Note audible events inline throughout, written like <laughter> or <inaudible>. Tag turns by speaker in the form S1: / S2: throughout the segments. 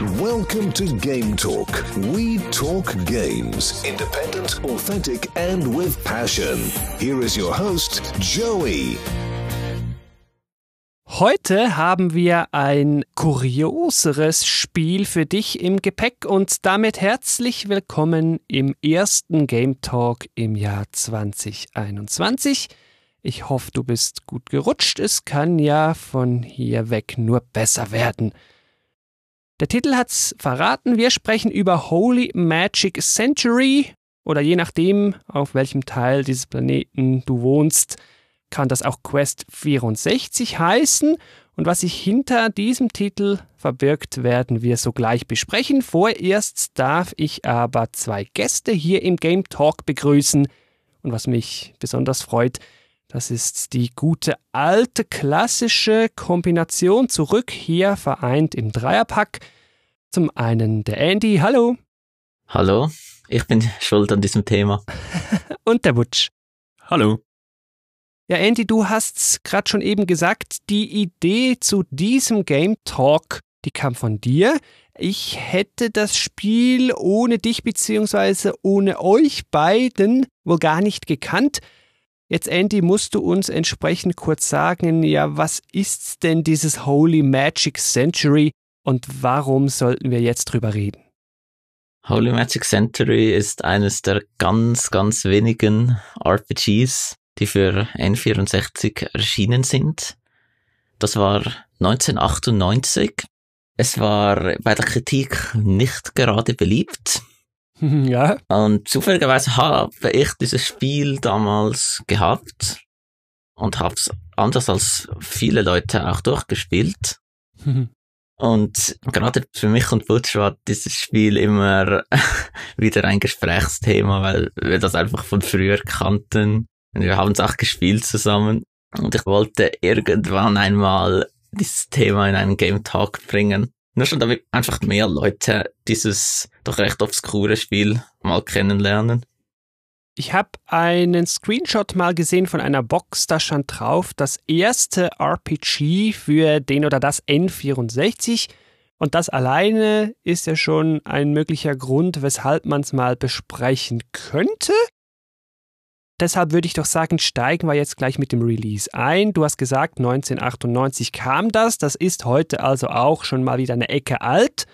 S1: Welcome to Game Talk. We talk games. Independent, authentic, and with passion. Here is your host, Joey.
S2: Heute haben wir ein kurioseres Spiel für dich im Gepäck und damit herzlich willkommen im ersten Game Talk im Jahr 2021. Ich hoffe, du bist gut gerutscht. Es kann ja von hier weg nur besser werden. Der Titel hat's verraten. Wir sprechen über Holy Magic Century oder je nachdem, auf welchem Teil dieses Planeten du wohnst, kann das auch Quest 64 heißen. Und was sich hinter diesem Titel verbirgt, werden wir sogleich besprechen. Vorerst darf ich aber zwei Gäste hier im Game Talk begrüßen. Und was mich besonders freut, das ist die gute alte klassische Kombination zurück hier vereint im Dreierpack. Zum einen der Andy, hallo.
S3: Hallo, ich bin schuld an diesem Thema. <laughs>
S2: Und der Butch.
S4: Hallo.
S2: Ja, Andy, du hast gerade schon eben gesagt, die Idee zu diesem Game Talk, die kam von dir. Ich hätte das Spiel ohne dich bzw. ohne euch beiden wohl gar nicht gekannt. Jetzt, Andy, musst du uns entsprechend kurz sagen, ja, was ist denn dieses Holy Magic Century und warum sollten wir jetzt drüber reden?
S3: Holy Magic Century ist eines der ganz, ganz wenigen RPGs, die für N64 erschienen sind. Das war 1998. Es war bei der Kritik nicht gerade beliebt. <laughs>
S2: Ja.
S3: Und zufälligerweise habe ich dieses Spiel damals gehabt und habe es anders als viele Leute auch durchgespielt. <laughs> Und gerade für mich und Butch war dieses Spiel immer <laughs> wieder ein Gesprächsthema, weil wir das einfach von früher kannten. Und wir haben es auch gespielt zusammen. Und ich wollte irgendwann einmal dieses Thema in einen Game Talk bringen. Nur schon damit einfach mehr Leute dieses doch recht obskure Spiel mal kennenlernen.
S2: Ich habe einen Screenshot mal gesehen von einer Box, da stand drauf, das erste RPG für den oder das N64. Und das alleine ist ja schon ein möglicher Grund, weshalb man es mal besprechen könnte. Deshalb würde ich doch sagen, steigen wir jetzt gleich mit dem Release ein. Du hast gesagt, 1998 kam das. Das ist heute also auch schon mal wieder eine Ecke alt.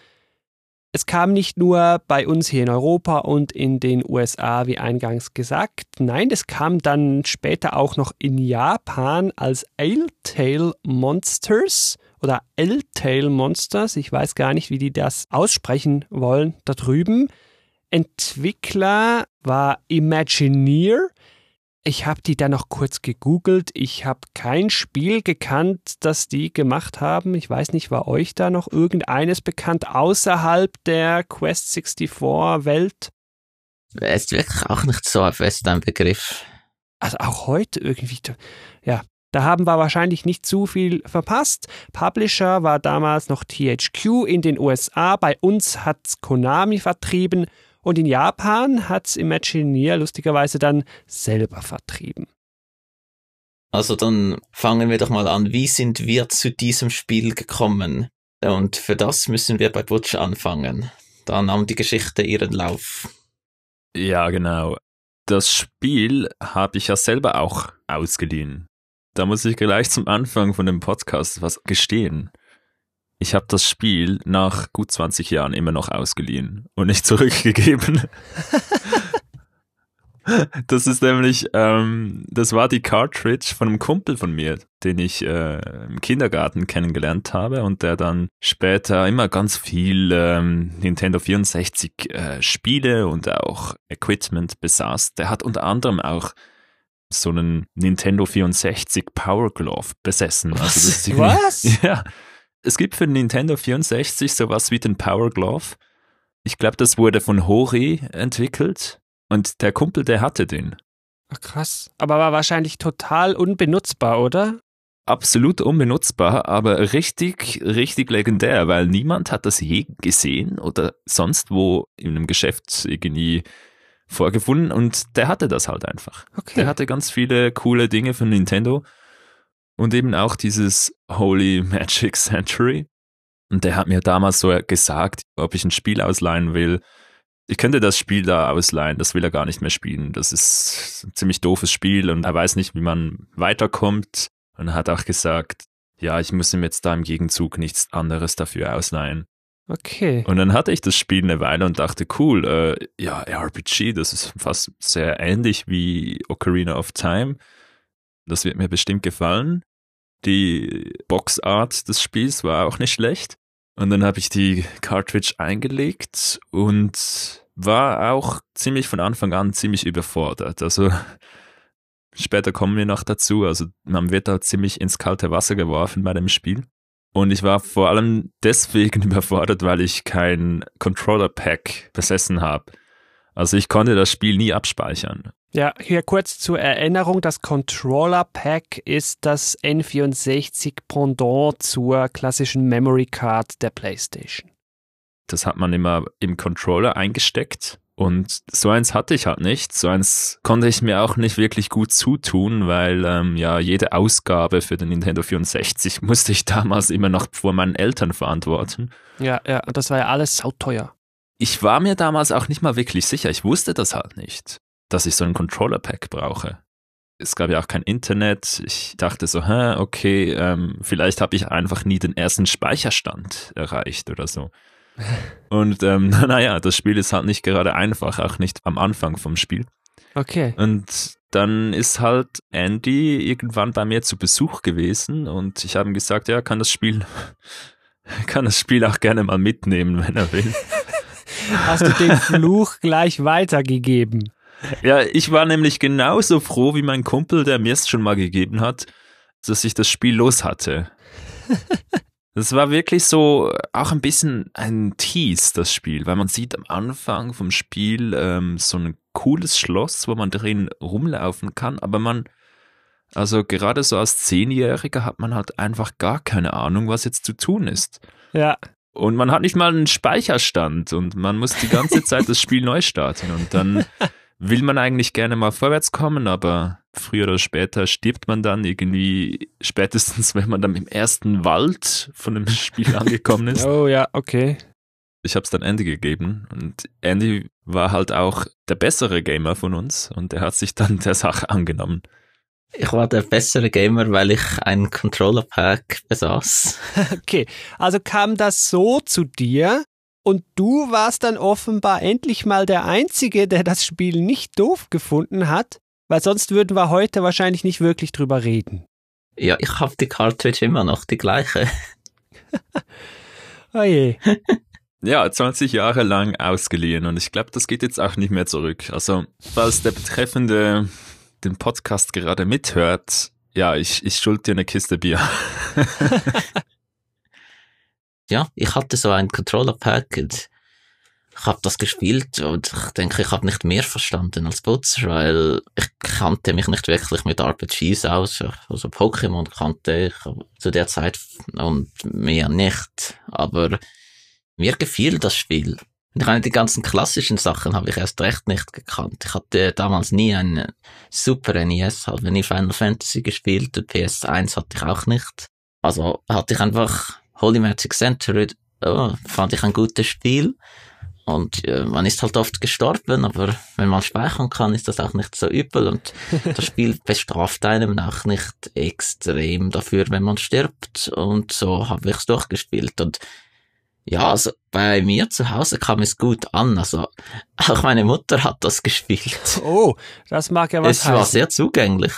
S2: Es kam nicht nur bei uns hier in Europa und in den USA, wie eingangs gesagt. Nein, es kam dann später auch noch in Japan als Ale-Tail Monsters oder L-Tail Monsters. Ich weiß gar nicht, wie die das aussprechen wollen da drüben. Entwickler war Imagineer. Ich habe die dann noch kurz gegoogelt. Ich habe kein Spiel gekannt, das die gemacht haben. Ich weiß nicht, war euch da noch irgendeines bekannt außerhalb der Quest 64 Welt?
S3: Es ist wirklich auch nicht so fest ein Begriff.
S2: Also auch heute irgendwie. Ja, da haben wir wahrscheinlich nicht zu viel verpasst. Publisher war damals noch THQ in den USA. Bei uns hat's Konami vertrieben und in Japan hat's Imagineer lustigerweise dann selber vertrieben.
S3: Also dann fangen wir doch mal an. Wie sind wir zu diesem Spiel gekommen? Und für das müssen wir bei Butch anfangen. Da nahm die Geschichte ihren Lauf.
S4: Ja, genau. Das Spiel habe ich ja selber auch ausgeliehen. Da muss ich gleich zum Anfang von dem Podcast was gestehen. Ich habe das Spiel nach gut 20 Jahren immer noch ausgeliehen und nicht <laughs> zurückgegeben. das ist nämlich, ähm, das war die Cartridge von einem Kumpel von mir, den ich äh, im Kindergarten kennengelernt habe und der dann später immer ganz viel ähm, Nintendo 64 äh, Spiele und auch Equipment besaß. Der hat unter anderem auch so einen Nintendo 64 Power Glove besessen.
S2: Was? Also Was? <laughs>
S4: Ja es gibt für Nintendo 64 sowas wie den Power Glove. Ich glaube, das wurde von Hori entwickelt und der Kumpel, der hatte den.
S2: Ach, krass. Aber war wahrscheinlich total unbenutzbar, oder?
S4: Absolut unbenutzbar, aber richtig, richtig legendär, weil niemand hat das je gesehen oder sonst wo in einem Geschäft irgendwie vorgefunden und der hatte das halt einfach. Okay. Der hatte ganz viele coole Dinge von Nintendo und eben auch dieses Holy Magic Century. Und der hat mir damals so gesagt, ob ich ein Spiel ausleihen will. Ich könnte das Spiel da ausleihen, das will er gar nicht mehr spielen. Das ist ein ziemlich doofes Spiel und er weiß nicht, wie man weiterkommt. Und er hat auch gesagt, ja, ich muss ihm jetzt da im Gegenzug nichts anderes dafür ausleihen.
S2: Okay.
S4: Und dann hatte ich das Spiel eine Weile und dachte, cool, äh, ja, RPG, das ist fast sehr ähnlich wie Ocarina of Time. Das wird mir bestimmt gefallen. Die Boxart des Spiels war auch nicht schlecht. Und dann habe ich die Cartridge eingelegt und war auch ziemlich von Anfang an ziemlich überfordert. Also später kommen wir noch dazu. Also man wird da ziemlich ins kalte Wasser geworfen bei dem Spiel. Und ich war vor allem deswegen <laughs> überfordert, weil ich kein Controller-Pack besessen habe. Also ich konnte das Spiel nie abspeichern.
S2: Ja, hier kurz zur Erinnerung, das Controller Pack ist das N64 Pendant zur klassischen Memory Card der PlayStation.
S4: Das hat man immer im Controller eingesteckt und so eins hatte ich halt nicht. So eins konnte ich mir auch nicht wirklich gut zutun, weil ähm, ja jede Ausgabe für den Nintendo 64 <laughs> musste ich damals immer noch vor meinen Eltern verantworten.
S2: Ja, ja, und das war ja alles sauteuer.
S4: Ich war mir damals auch nicht mal wirklich sicher. Ich wusste das halt nicht dass ich so ein Controller-Pack brauche. Es gab ja auch kein Internet. Ich dachte so, hä, okay, ähm, vielleicht habe ich einfach nie den ersten Speicherstand erreicht oder so. <laughs> Und ähm, <laughs> naja, das Spiel ist halt nicht gerade einfach, auch nicht am Anfang vom Spiel.
S2: Okay.
S4: Und dann ist halt Andy irgendwann bei mir zu Besuch gewesen und ich habe ihm gesagt, ja, kann das Spiel, <laughs> kann das Spiel auch gerne mal mitnehmen, wenn er will.
S2: Hast du den Fluch gleich weitergegeben?
S4: Ja, ich war nämlich genauso froh wie mein Kumpel, der mir es schon mal gegeben hat, dass ich das Spiel los hatte. <laughs> Das war wirklich so auch ein bisschen ein Tease, das Spiel, weil man sieht am Anfang vom Spiel ähm, so ein cooles Schloss, wo man drin rumlaufen kann, aber man, also gerade so als Zehnjähriger hat man halt einfach gar keine Ahnung, was jetzt zu tun ist.
S2: Ja.
S4: Und man hat nicht mal einen Speicherstand und man muss die ganze Zeit das Spiel <laughs> neu starten und dann <laughs> will man eigentlich gerne mal vorwärts kommen, aber früher oder später stirbt man dann irgendwie spätestens, wenn man dann im ersten Wald von dem Spiel angekommen ist.
S2: Oh ja, okay.
S4: Ich habe es dann Andy gegeben und Andy war halt auch der bessere Gamer von uns und er hat sich dann der Sache angenommen.
S3: Ich war der bessere Gamer, weil ich ein Controller Pack besaß. <laughs>
S2: Okay, also kam das so zu dir, und du warst dann offenbar endlich mal der Einzige, der das Spiel nicht doof gefunden hat, weil sonst würden wir heute wahrscheinlich nicht wirklich drüber reden.
S3: Ja, ich habe die Cartridge immer noch, die gleiche. <laughs>
S2: oh je.
S4: Ja, 20 Jahre lang ausgeliehen und ich glaube, das geht jetzt auch nicht mehr zurück. Also, falls der Betreffende den Podcast gerade mithört, ja, ich, ich schuld dir eine Kiste Bier. <laughs> <laughs>
S3: ja, ich hatte so ein Controller-Pack und ich habe das gespielt und ich denke, ich habe nicht mehr verstanden als Putzer, weil ich kannte mich nicht wirklich mit RPGs aus. Also Pokémon kannte ich zu der Zeit und mehr nicht. Aber mir gefiel das Spiel. Ich meine, die ganzen klassischen Sachen habe ich erst recht nicht gekannt. Ich hatte damals nie ein Super NES, habe nie Final Fantasy gespielt und PS1 hatte ich auch nicht. Also hatte ich einfach Holy Magic Century oh, fand ich ein gutes Spiel. Und äh, man ist halt oft gestorben, aber wenn man speichern kann, ist das auch nicht so übel. Und <laughs> das Spiel bestraft einem auch nicht extrem dafür, wenn man stirbt. Und so habe ich es durchgespielt. Und ja, also bei mir zu Hause kam es gut an. Also <laughs> auch meine Mutter hat das gespielt.
S2: Oh, das mag ja was
S3: Es heißen. war sehr zugänglich.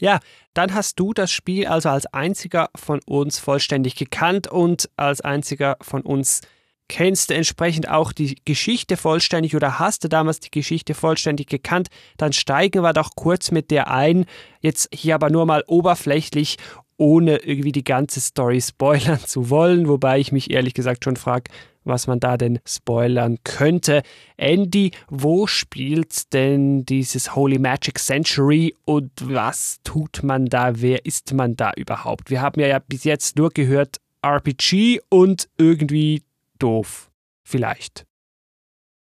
S2: Ja, dann hast du das Spiel also als einziger von uns vollständig gekannt und als einziger von uns kennst du entsprechend auch die Geschichte vollständig oder hast du damals die Geschichte vollständig gekannt, dann steigen wir doch kurz mit der ein. Jetzt hier aber nur mal oberflächlich, ohne irgendwie die ganze Story spoilern zu wollen, wobei ich mich ehrlich gesagt schon frage, was man da denn spoilern könnte. Andy, wo spielt denn dieses Holy Magic Century und was tut man da? Wer ist man da überhaupt? Wir haben ja bis jetzt nur gehört RPG und irgendwie doof. Vielleicht.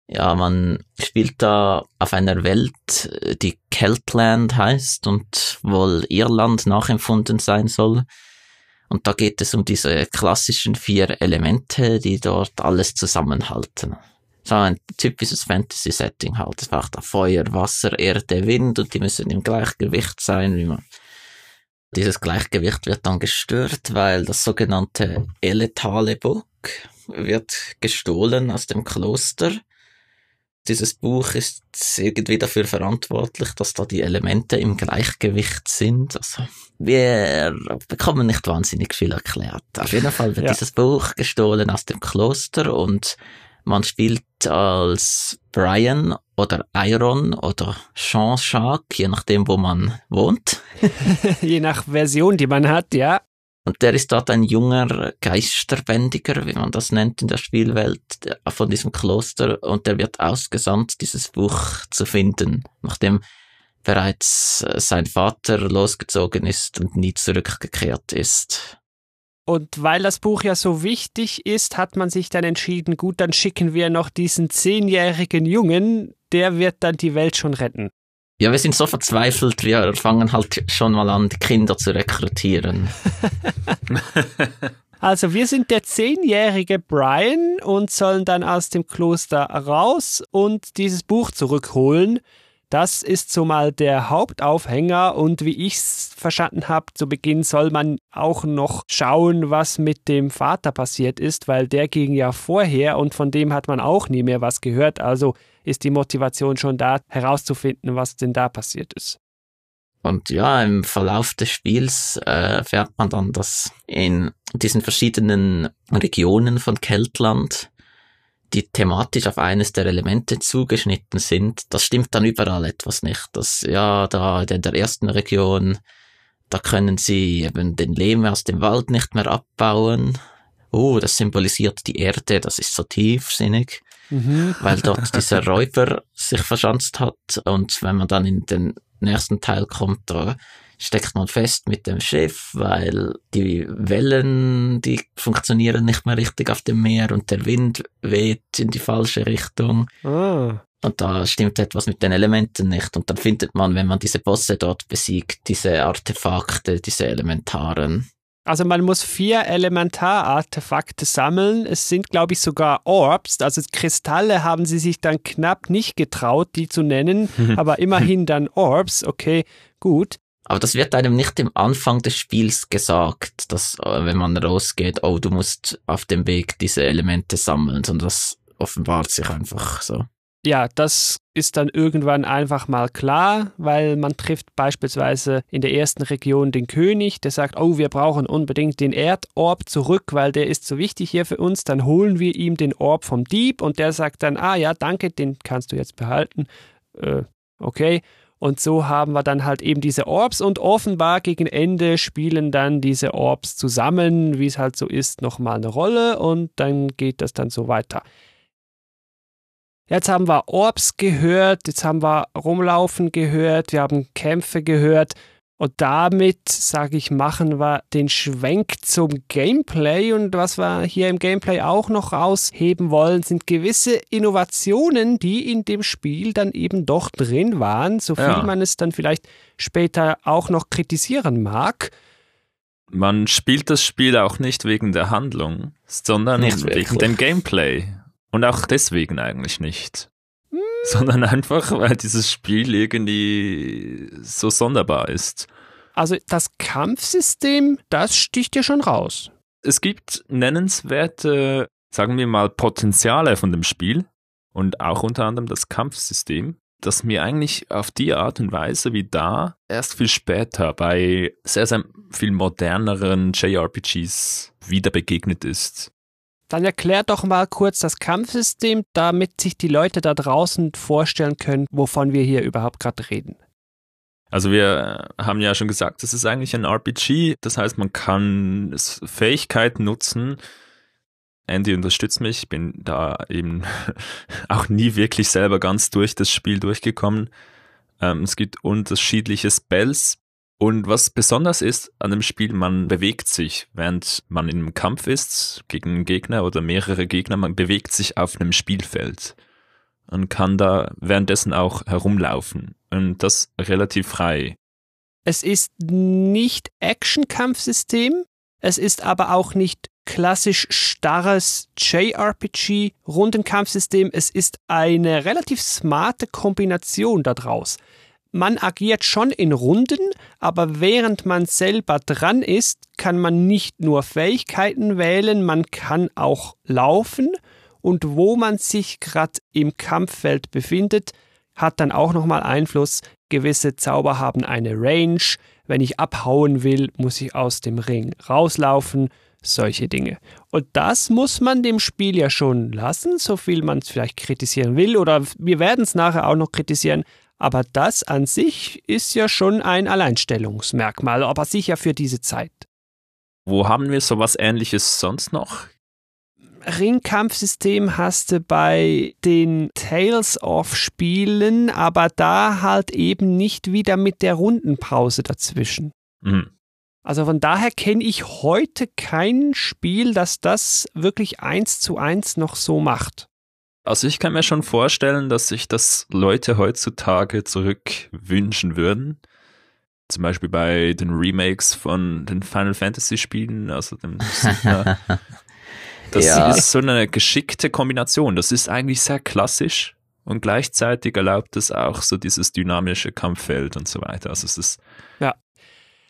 S3: Ja, man spielt da auf einer Welt, die Keltland heißt und wohl Irland nachempfunden sein soll. Und da geht es um diese klassischen vier Elemente, die dort alles zusammenhalten. So ein typisches Fantasy-Setting halt. Es braucht Feuer, Wasser, Erde, Wind und die müssen im Gleichgewicht sein, wie man dieses Gleichgewicht wird dann gestört, weil das sogenannte Eletale Buch wird gestohlen aus dem Kloster. Dieses Buch ist irgendwie dafür verantwortlich, dass da die Elemente im Gleichgewicht sind. Also, wir bekommen nicht wahnsinnig viel erklärt. Auf jeden Fall wird ja. dieses Buch gestohlen aus dem Kloster und man spielt als Brian oder Iron oder Jean-Jacques, je nachdem, wo man wohnt. <laughs>
S2: je nach Version, die man hat, ja.
S3: Und der ist dort ein junger Geisterbändiger, wie man das nennt in der Spielwelt, von diesem Kloster. Und der wird ausgesandt, dieses Buch zu finden, nachdem bereits äh, sein Vater losgezogen ist und nie zurückgekehrt ist.
S2: Und weil das Buch ja so wichtig ist, hat man sich dann entschieden, gut, dann schicken wir noch diesen zehnjährigen Jungen, der wird dann die Welt schon retten.
S3: Ja, wir sind so verzweifelt, wir fangen halt schon mal an, die Kinder zu rekrutieren. <laughs>
S2: also wir sind der zehnjährige Brian und sollen dann aus dem Kloster raus und dieses Buch zurückholen. Das ist so mal der Hauptaufhänger und wie ich es verstanden habe, zu Beginn soll man auch noch schauen, was mit dem Vater passiert ist, weil der ging ja vorher und von dem hat man auch nie mehr was gehört. Also ist die Motivation schon da, herauszufinden, was denn da passiert ist.
S3: Und ja, im Verlauf des Spiels äh, erfährt man dann, dass in diesen verschiedenen Regionen von Keltland die thematisch auf eines der Elemente zugeschnitten sind, das stimmt dann überall etwas nicht. Das, ja, da in der ersten Region, da können sie eben den Lehm aus dem Wald nicht mehr abbauen. Oh, das symbolisiert die Erde, das ist so tiefsinnig, mhm. weil dort dieser Räuber sich verschanzt hat. Und wenn man dann in den nächsten Teil kommt, da steckt man fest mit dem Schiff, weil die Wellen, die funktionieren nicht mehr richtig auf dem Meer und der Wind weht in die falsche Richtung. Ah. Und da stimmt etwas mit den Elementen nicht. Und dann findet man, wenn man diese Bosse dort besiegt, diese Artefakte, diese Elementaren.
S2: Also man muss vier Elementarartefakte sammeln. Es sind, glaube ich, sogar Orbs. Also Kristalle haben sie sich dann knapp nicht getraut, die zu nennen, <laughs> aber immerhin dann Orbs. Okay, gut.
S3: Aber das wird einem nicht im Anfang des Spiels gesagt, dass äh, wenn man rausgeht, oh, du musst auf dem Weg diese Elemente sammeln, sondern das offenbart sich einfach so.
S2: Ja, das ist dann irgendwann einfach mal klar, weil man trifft beispielsweise in der ersten Region den König, der sagt, oh, wir brauchen unbedingt den Erdorb zurück, weil der ist so wichtig hier für uns, dann holen wir ihm den Orb vom Dieb und der sagt dann, ah ja, danke, den kannst du jetzt behalten. Äh, okay. Und so haben wir dann halt eben diese Orbs und offenbar gegen Ende spielen dann diese Orbs zusammen, wie es halt so ist, nochmal eine Rolle und dann geht das dann so weiter. Jetzt haben wir Orbs gehört, jetzt haben wir Rumlaufen gehört, wir haben Kämpfe gehört und damit, sage ich, machen wir den Schwenk zum Gameplay. Und was wir hier im Gameplay auch noch rausheben wollen, sind gewisse Innovationen, die in dem Spiel dann eben doch drin waren, so viel ja. man es dann vielleicht später auch noch kritisieren mag.
S4: Man spielt das Spiel auch nicht wegen der Handlung, sondern nicht wegen dem Gameplay. Und auch deswegen eigentlich nicht. Hm. Sondern einfach, weil dieses Spiel irgendwie so sonderbar ist.
S2: Also das Kampfsystem, das sticht ja schon raus.
S4: Es gibt nennenswerte, sagen wir mal, Potenziale von dem Spiel und auch unter anderem das Kampfsystem, das mir eigentlich auf die Art und Weise wie da erst viel später bei sehr, sehr viel moderneren JRPGs wieder begegnet ist.
S2: Dann erklär doch mal kurz das Kampfsystem, damit sich die Leute da draußen vorstellen können, wovon wir hier überhaupt gerade reden.
S4: Also wir haben ja schon gesagt, es ist eigentlich ein RPG, das heißt, man kann Fähigkeiten nutzen. Andy unterstützt mich, ich bin da eben <laughs> auch nie wirklich selber ganz durch das Spiel durchgekommen. Ähm, es gibt unterschiedliche Spells und was besonders ist an dem Spiel, man bewegt sich, während man im Kampf ist gegen einen Gegner oder mehrere Gegner, man bewegt sich auf einem Spielfeld und kann da währenddessen auch herumlaufen. Und das relativ frei.
S2: Es ist nicht Action-Kampfsystem. Es ist aber auch nicht klassisch starres JRPG Rundenkampfsystem. Es ist eine relativ smarte Kombination daraus. Man agiert schon in Runden, aber während man selber dran ist, kann man nicht nur Fähigkeiten wählen, man kann auch laufen und wo man sich gerade im Kampffeld befindet, hat dann auch nochmal Einfluss. Gewisse Zauber haben eine Range. Wenn ich abhauen will, muss ich aus dem Ring rauslaufen. Solche Dinge. Und das muss man dem Spiel ja schon lassen, so viel man es vielleicht kritisieren will. Oder wir werden es nachher auch noch kritisieren. Aber das an sich ist ja schon ein Alleinstellungsmerkmal, aber sicher für diese Zeit.
S4: Wo haben wir sowas ähnliches sonst noch?
S2: Ringkampfsystem hast du bei den Tales of Spielen, aber da halt eben nicht wieder mit der Rundenpause dazwischen. Mhm. Also von daher kenne ich heute kein Spiel, das das wirklich eins zu eins noch so macht.
S4: Also ich kann mir schon vorstellen, dass sich das Leute heutzutage zurück wünschen würden. Zum Beispiel bei den Remakes von den Final Fantasy Spielen, also dem <laughs> Das ja. ist so eine geschickte Kombination. Das ist eigentlich sehr klassisch und gleichzeitig erlaubt es auch so dieses dynamische Kampffeld und so weiter. Also es ist
S2: ja.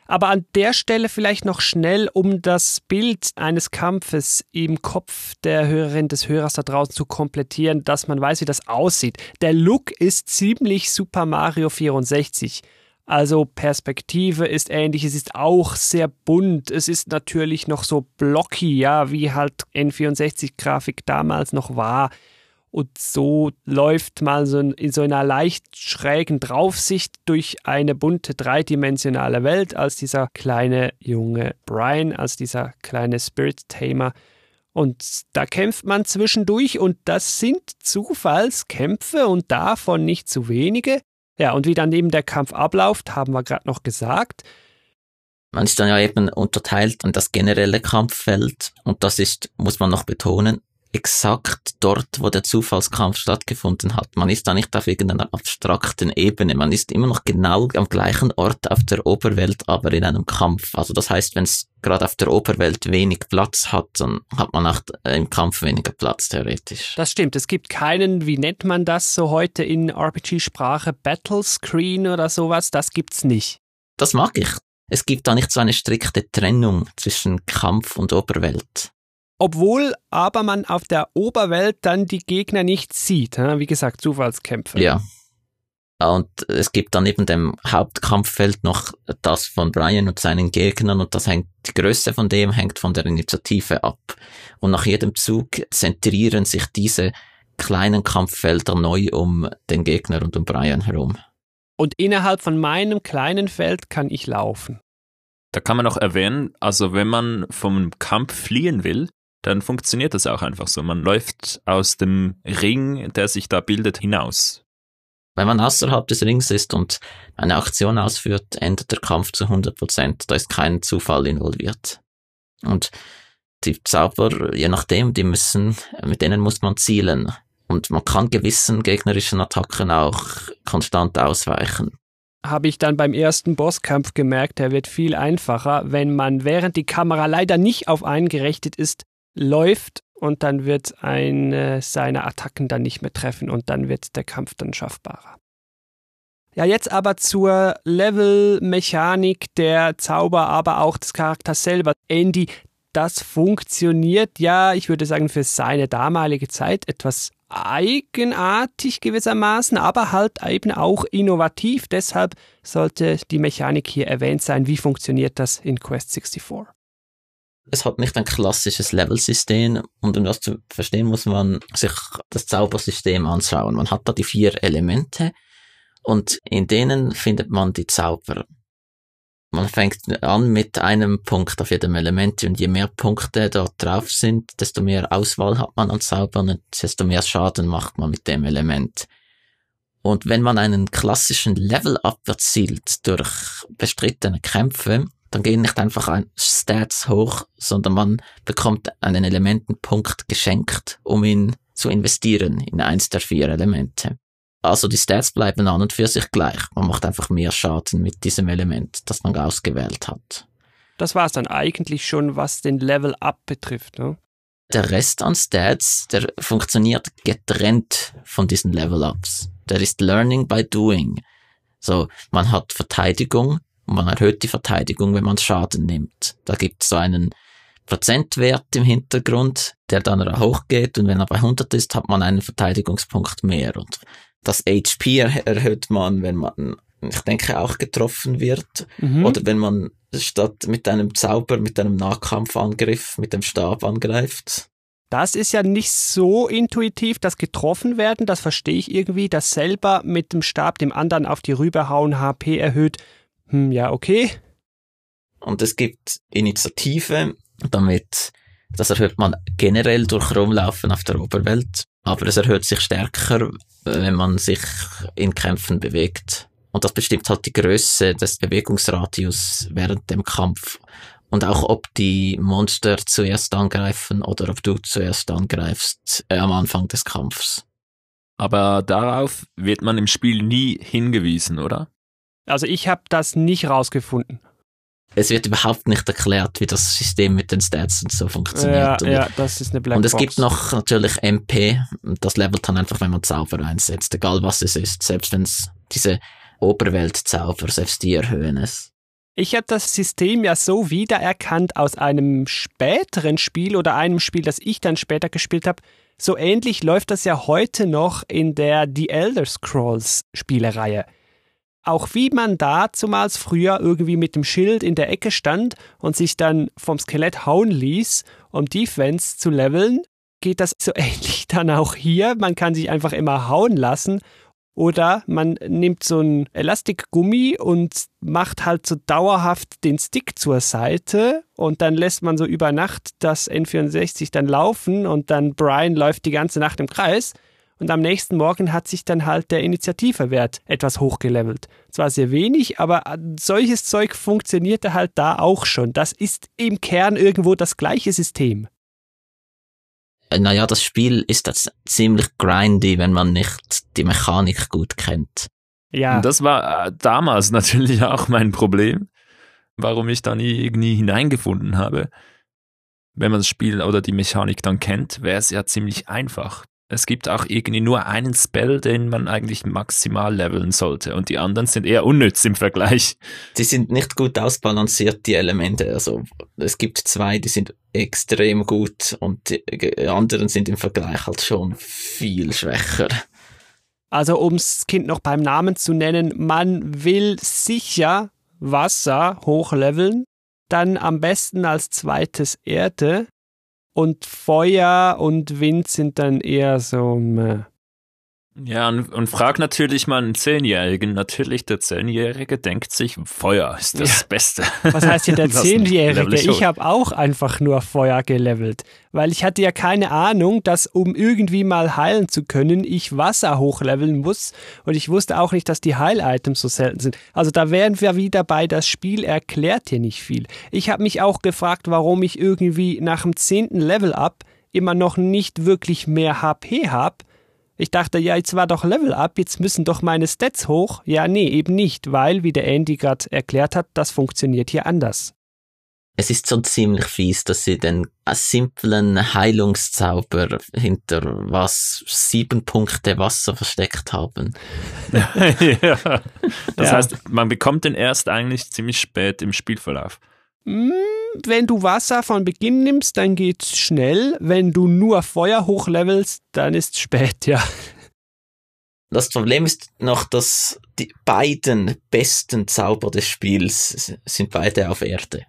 S2: Aber an der Stelle vielleicht noch schnell, um das Bild eines Kampfes im Kopf der Hörerin des Hörers da draußen zu komplettieren, dass man weiß, wie das aussieht. Der Look ist ziemlich Super Mario 64. Also Perspektive ist ähnlich, es ist auch sehr bunt, es ist natürlich noch so blocky, ja, wie halt N64-Grafik damals noch war. Und so läuft man so in so einer leicht schrägen Draufsicht durch eine bunte dreidimensionale Welt als dieser kleine junge Brian, als dieser kleine Spirit Tamer. Und da kämpft man zwischendurch und das sind Zufallskämpfe und davon nicht zu wenige. Ja, und wie dann eben der Kampf abläuft, haben wir gerade noch gesagt.
S3: Man ist dann ja eben unterteilt in das generelle Kampffeld und das ist, muss man noch betonen, exakt dort, wo der Zufallskampf stattgefunden hat. Man ist da nicht auf irgendeiner abstrakten Ebene. Man ist immer noch genau am gleichen Ort auf der Oberwelt, aber in einem Kampf. Also das heißt, wenn es gerade auf der Oberwelt wenig Platz hat, dann hat man auch im Kampf weniger Platz, theoretisch.
S2: Das stimmt. Es gibt keinen, wie nennt man das so heute in RPG-Sprache, Battle Screen oder sowas. Das gibt's nicht.
S3: Das mag ich. Es gibt da nicht so eine strikte Trennung zwischen Kampf und Oberwelt
S2: obwohl aber man auf der Oberwelt dann die Gegner nicht sieht. Wie gesagt, Zufallskämpfe.
S3: Ja. Und es gibt dann neben dem Hauptkampffeld noch das von Brian und seinen Gegnern und das hängt, die Größe von dem hängt von der Initiative ab. Und nach jedem Zug zentrieren sich diese kleinen Kampffelder neu um den Gegner und um Brian herum.
S2: Und innerhalb von meinem kleinen Feld kann ich laufen.
S4: Da kann man noch erwähnen, also wenn man vom Kampf fliehen will, dann funktioniert das auch einfach so. Man läuft aus dem Ring, der sich da bildet, hinaus.
S3: Wenn man außerhalb des Rings ist und eine Aktion ausführt, endet der Kampf zu 100 Prozent. Da ist kein Zufall involviert. Und die Zauber, je nachdem, die müssen, mit denen muss man zielen. Und man kann gewissen gegnerischen Attacken auch konstant ausweichen.
S2: Habe ich dann beim ersten Bosskampf gemerkt, der wird viel einfacher, wenn man, während die Kamera leider nicht auf einen gerichtet ist, läuft und dann wird eine seiner Attacken dann nicht mehr treffen und dann wird der Kampf dann schaffbarer. Ja, jetzt aber zur Level-Mechanik der Zauber, aber auch des Charakters selber. Andy, das funktioniert ja, ich würde sagen, für seine damalige Zeit etwas eigenartig gewissermaßen, aber halt eben auch innovativ. Deshalb sollte die Mechanik hier erwähnt sein. Wie funktioniert das in Quest 64?
S3: Es hat nicht ein klassisches Level-System und um das zu verstehen, muss man sich das Zaubersystem anschauen. Man hat da die vier Elemente und in denen findet man die Zauber. Man fängt an mit einem Punkt auf jedem Element und je mehr Punkte dort drauf sind, desto mehr Auswahl hat man an Zaubern und desto mehr Schaden macht man mit dem Element. Und wenn man einen klassischen Level-Up erzielt durch bestrittene Kämpfe, dann gehen nicht einfach ein Stats hoch, sondern man bekommt einen Elementenpunkt geschenkt, um ihn zu investieren in eins der vier Elemente. Also die Stats bleiben an und für sich gleich. Man macht einfach mehr Schaden mit diesem Element, das man ausgewählt hat.
S2: das war es dann eigentlich schon, was den Level Up betrifft. Ne?
S3: Der Rest an Stats, der funktioniert getrennt von diesen Level-Ups. Der ist Learning by Doing. So, man hat Verteidigung und man erhöht die Verteidigung, wenn man Schaden nimmt. Da gibt es so einen Prozentwert im Hintergrund, der dann hochgeht und wenn er bei 100 ist, hat man einen Verteidigungspunkt mehr. Und das HP erhöht man, wenn man, ich denke, auch getroffen wird mhm. oder wenn man statt mit einem Zauber, mit einem Nahkampfangriff, mit dem Stab angreift.
S2: Das ist ja nicht so intuitiv, das getroffen werden, das verstehe ich irgendwie, das selber mit dem Stab dem anderen auf die Rübe hauen, HP erhöht. Hm, ja, okay.
S3: Und es gibt Initiative, damit, das erhöht man generell durch Rumlaufen auf der Oberwelt, aber es erhöht sich stärker, wenn man sich in Kämpfen bewegt. Und das bestimmt halt die Größe des Bewegungsradius während dem Kampf. Und auch ob die Monster zuerst angreifen oder ob du zuerst angreifst äh, am Anfang des Kampfs.
S4: Aber darauf wird man im Spiel nie hingewiesen, oder?
S2: Also ich habe das nicht rausgefunden.
S3: Es wird überhaupt nicht erklärt, wie das System mit den Stats und so funktioniert.
S2: Ja, ja das ist eine Blackbox.
S3: Und es gibt noch natürlich MP, das levelt dann einfach, wenn man Zauber einsetzt, egal was es ist, selbst wenn es diese Oberweltzauber, selbst die erhöhen es.
S2: Ich habe das System ja so wiedererkannt aus einem späteren Spiel oder einem Spiel, das ich dann später gespielt habe. So ähnlich läuft das ja heute noch in der The Elder Scrolls Spielereihe. Auch wie man da zumals früher irgendwie mit dem Schild in der Ecke stand und sich dann vom Skelett hauen ließ, um Defense zu leveln, geht das so <laughs> ähnlich dann auch hier. Man kann sich einfach immer hauen lassen oder man nimmt so ein Elastikgummi und macht halt so dauerhaft den Stick zur Seite und dann lässt man so über Nacht das N64 dann laufen und dann Brian läuft die ganze Nacht im Kreis und am nächsten Morgen hat sich dann halt der Initiativewert etwas hochgelevelt. Zwar sehr wenig, aber solches Zeug funktionierte halt da auch schon. Das ist im Kern irgendwo das gleiche System.
S3: Äh, naja, das Spiel ist das ziemlich grindy, wenn man nicht die Mechanik gut kennt.
S4: Ja. Und das war äh, damals <laughs> natürlich auch mein Problem, warum ich da nie irgendwie hineingefunden habe. Wenn man das Spiel oder die Mechanik dann kennt, wäre es ja ziemlich einfach. Es gibt auch irgendwie nur einen Spell, den man eigentlich maximal leveln sollte und die anderen sind eher unnütz im Vergleich.
S3: Die sind nicht gut ausbalanciert, die Elemente. Also es gibt zwei, die sind extrem gut und die anderen sind im Vergleich halt schon viel schwächer.
S2: Also um das Kind noch beim Namen zu nennen, man will sicher Wasser hochleveln, dann am besten als zweites Erde und Feuer und Wind sind dann eher so. Meh.
S4: Ja, und, und frag natürlich mal einen Zehnjährigen. Natürlich, der Zehnjährige denkt sich, Feuer ist das ja. Beste.
S2: Was heißt hier der <laughs> Zehnjährige? Ich habe auch einfach nur Feuer gelevelt. Weil ich hatte ja keine Ahnung, dass um irgendwie mal heilen zu können, ich Wasser hochleveln muss. Und ich wusste auch nicht, dass die Heil-Items so selten sind. Also da wären wir wieder bei, das Spiel erklärt hier nicht viel. Ich habe mich auch gefragt, warum ich irgendwie nach dem zehnten Level-Up immer noch nicht wirklich mehr HP habe ich dachte, ja, jetzt war doch Level Up, jetzt müssen doch meine Stats hoch. Ja, nee, eben nicht, weil, wie der Andy gerade erklärt hat, das funktioniert hier anders.
S3: Es ist schon ziemlich fies, dass sie den simplen Heilungszauber hinter was sieben Punkte Wasser versteckt haben. <laughs>
S4: ja. <laughs> Das ja. heißt, man bekommt den erst eigentlich ziemlich spät im Spielverlauf.
S2: Hm, wenn du Wasser von Beginn nimmst, dann geht's schnell. Wenn du nur Feuer hochlevelst, dann ist's spät, ja.
S3: Das Problem ist noch, dass die beiden besten Zauber des Spiels sind beide auf Erde.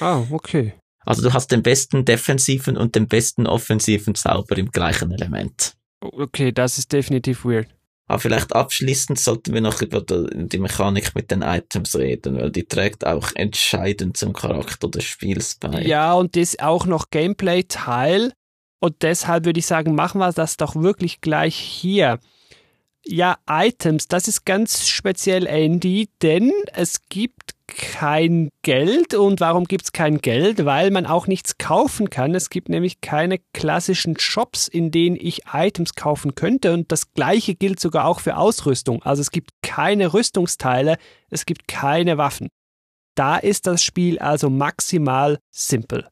S2: Ah, okay.
S3: Also du hast den besten defensiven und den besten offensiven Zauber im gleichen Element.
S2: Okay, das ist definitiv weird.
S3: Aber vielleicht abschließend sollten wir noch über die Mechanik mit den Items reden, weil die trägt auch entscheidend zum Charakter des Spiels bei.
S2: Ja, und das ist auch noch Gameplay-Teil. Und deshalb würde ich sagen, machen wir das doch wirklich gleich hier. Ja, Items, das ist ganz speziell Andy, denn es gibt kein Geld. Und warum gibt es kein Geld? Weil man auch nichts kaufen kann. Es gibt nämlich keine klassischen Shops, in denen ich Items kaufen könnte. Und das gleiche gilt sogar auch für Ausrüstung. Also es gibt keine Rüstungsteile, es gibt keine Waffen. Da ist das Spiel also maximal simpel.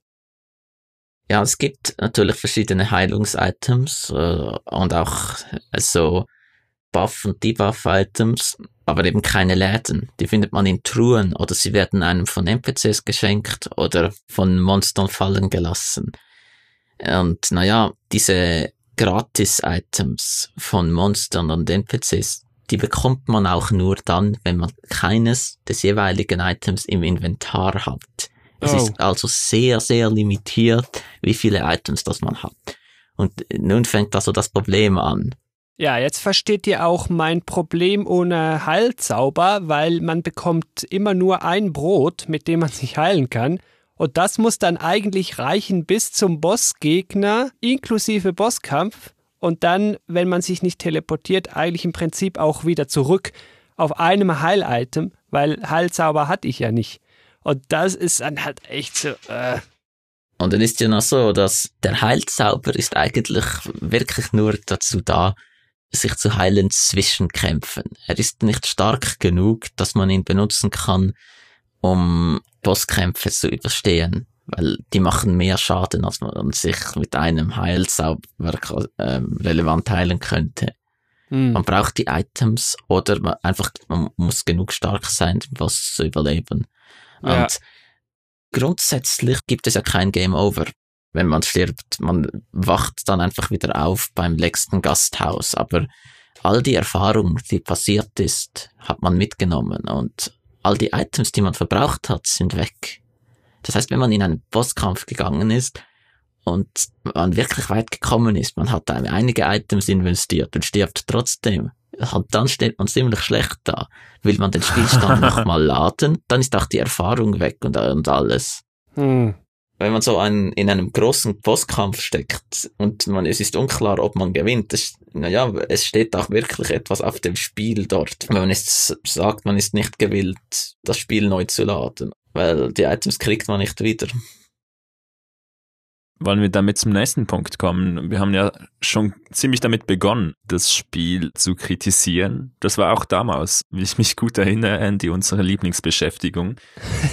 S3: Ja, es gibt natürlich verschiedene Heilungs-Items äh, und auch so Buff- und Debuff-Items, aber eben keine Läden. Die findet man in Truhen oder sie werden einem von NPCs geschenkt oder von Monstern fallen gelassen. Und naja, diese Gratis-Items von Monstern und NPCs, die bekommt man auch nur dann, wenn man keines des jeweiligen Items im Inventar hat. Es oh. ist also sehr, sehr limitiert, wie viele Items das man hat. Und nun fängt also das Problem an.
S2: Ja, jetzt versteht ihr auch mein Problem ohne Heilzauber, weil man bekommt immer nur ein Brot, mit dem man sich heilen kann. Und das muss dann eigentlich reichen bis zum Bossgegner, inklusive Bosskampf. Und dann, wenn man sich nicht teleportiert, eigentlich im Prinzip auch wieder zurück auf einem Heil-Item, weil Heilzauber hatte ich ja nicht. Und das ist dann halt echt so. Äh.
S3: Und dann ist ja noch so, dass der Heilzauber ist eigentlich wirklich nur dazu da, sich zu heilen zwischen Kämpfen. Er ist nicht stark genug, dass man ihn benutzen kann, um Bosskämpfe zu überstehen, weil die machen mehr Schaden, als man sich mit einem Heilzauber äh, relevant heilen könnte. Mhm. Man braucht die Items oder man einfach, man muss genug stark sein, den Boss zu überleben. Ja. Und grundsätzlich gibt es ja kein Game Over. Wenn man stirbt, man wacht dann einfach wieder auf beim nächsten Gasthaus. Aber all die Erfahrung, die passiert ist, hat man mitgenommen und all die Items, die man verbraucht hat, sind weg. Das heißt, wenn man in einen Bosskampf gegangen ist und man wirklich weit gekommen ist, man hat einige Items investiert und stirbt trotzdem, und dann steht man ziemlich schlecht da. Will man den Spielstand <laughs> nochmal laden, dann ist auch die Erfahrung weg und, und alles. Hm. Wenn man so ein, in einem großen Bosskampf steckt und man, es ist unklar, ob man gewinnt, das, naja, es steht auch wirklich etwas auf dem Spiel dort. Wenn man jetzt sagt, man ist nicht gewillt, das Spiel neu zu laden, weil die Items kriegt man nicht wieder
S4: wollen wir damit zum nächsten Punkt kommen. Wir haben ja schon ziemlich damit begonnen, das Spiel zu kritisieren. Das war auch damals, wie ich mich gut erinnere, Andy, unsere Lieblingsbeschäftigung,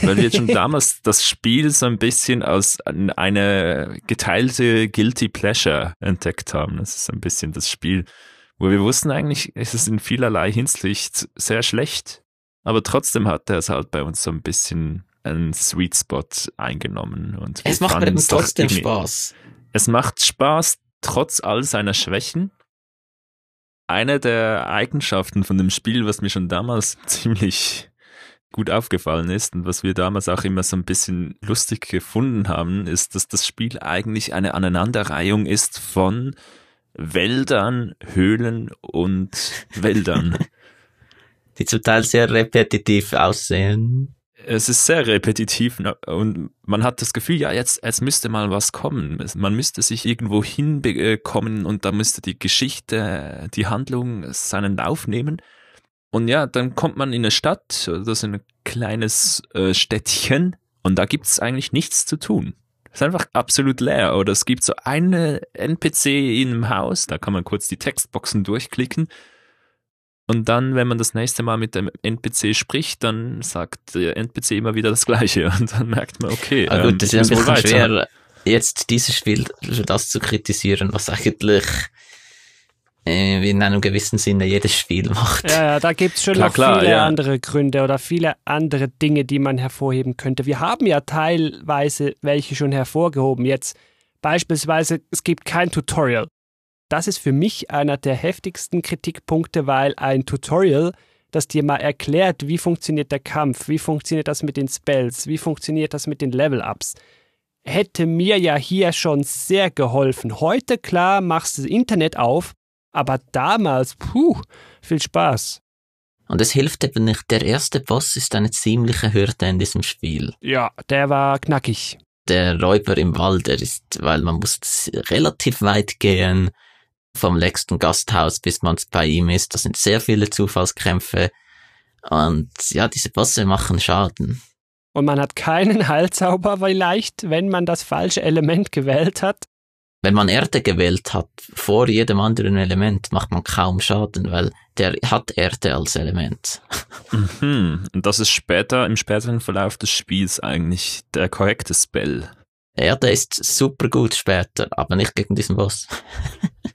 S4: weil wir schon <laughs> damals das Spiel so ein bisschen als eine geteilte Guilty Pleasure entdeckt haben. Das ist ein bisschen das Spiel, wo wir wussten eigentlich, ist es in vielerlei Hinsicht sehr schlecht. Aber trotzdem hatte es halt bei uns so ein bisschen einen Sweet Spot eingenommen. Und
S3: es macht mir trotzdem Spaß.
S4: Es macht Spaß, trotz all seiner Schwächen. Eine der Eigenschaften von dem Spiel, was mir schon damals <laughs> ziemlich gut aufgefallen ist und was wir damals auch immer so ein bisschen lustig gefunden haben, ist, dass das Spiel eigentlich eine Aneinanderreihung ist von Wäldern, Höhlen und Wäldern. <laughs>
S3: Die zum Teil sehr repetitiv aussehen
S4: es ist sehr repetitiv ne? und man hat das Gefühl, ja, jetzt, jetzt müsste mal was kommen. Man müsste sich irgendwo hinbekommen und da müsste die Geschichte, die Handlung seinen Lauf nehmen. Und ja, dann kommt man in eine Stadt, das ist ein kleines äh, Städtchen und da gibt's eigentlich nichts zu tun. Es ist einfach absolut leer. Oder es gibt so eine NPC in einem Haus, da kann man kurz die Textboxen durchklicken und dann, wenn man das nächste Mal mit dem NPC spricht, dann sagt der NPC immer wieder das Gleiche. <laughs> Und dann merkt man, okay,
S3: ah, gut, ähm, das ist ein bisschen schwer, jetzt dieses Spiel für das zu kritisieren, was eigentlich äh, in einem gewissen Sinne jedes Spiel macht.
S2: Ja, ja da gibt's schon klar, noch klar, viele ja. andere Gründe oder viele andere Dinge, die man hervorheben könnte. Wir haben ja teilweise welche schon hervorgehoben. Jetzt beispielsweise, es gibt kein Tutorial das ist für mich einer der heftigsten Kritikpunkte, weil ein Tutorial, das dir mal erklärt, wie funktioniert der Kampf, wie funktioniert das mit den Spells, wie funktioniert das mit den Level-Ups, hätte mir ja hier schon sehr geholfen. Heute, klar, machst du das Internet auf, aber damals, puh, viel Spaß.
S3: Und es hilft eben nicht. Der erste Boss ist eine ziemliche Hürde in diesem Spiel.
S2: Ja, der war knackig.
S3: Der Räuber im Wald, der ist, weil man muss relativ weit gehen vom nächsten Gasthaus, bis man bei ihm ist. Das sind sehr viele Zufallskrämpfe. Und ja, diese Bosse machen Schaden.
S2: Und man hat keinen <laughs> Heilzauber vielleicht, wenn man das falsche Element gewählt hat.
S3: wenn man Erde gewählt hat, vor jedem anderen Element, macht man kaum Schaden, weil der hat Erde als Element.
S4: Mhm. Und das ist später, im späteren Verlauf des Spiels eigentlich der korrekte Spell.
S3: Erde ist super gut später, aber nicht gegen diesen Boss. <laughs>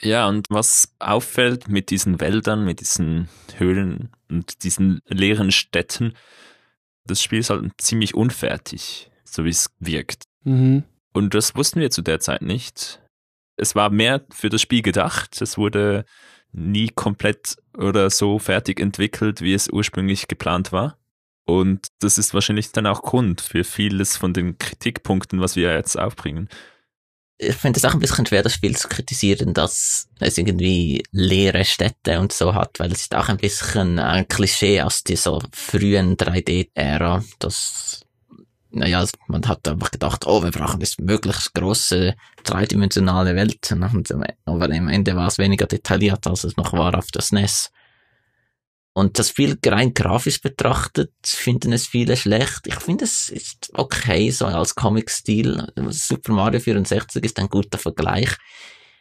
S4: ja, und was auffällt mit diesen Wäldern, mit diesen Höhlen und diesen leeren Städten, das Spiel ist halt ziemlich unfertig, so wie es wirkt.
S2: Mhm.
S4: Und das wussten wir zu der Zeit nicht. Es war mehr für das Spiel gedacht. Es wurde nie komplett oder so fertig entwickelt, wie es ursprünglich geplant war. Und das ist wahrscheinlich dann auch Grund für vieles von den Kritikpunkten, was wir jetzt aufbringen.
S3: Ich finde es auch ein bisschen schwer, das Spiel zu kritisieren, dass es irgendwie leere Städte und so hat, weil es ist auch ein bisschen ein Klischee aus dieser frühen 3D-Ära, dass naja, man hat einfach gedacht, oh, wir brauchen jetzt möglichst große dreidimensionale Welten. Aber am Ende war es weniger detailliert, als es noch war auf das NES. Und das Spiel rein grafisch betrachtet, finden es viele schlecht. Ich finde, es ist okay, so als Comic-Stil. Super Mario 64 ist ein guter Vergleich.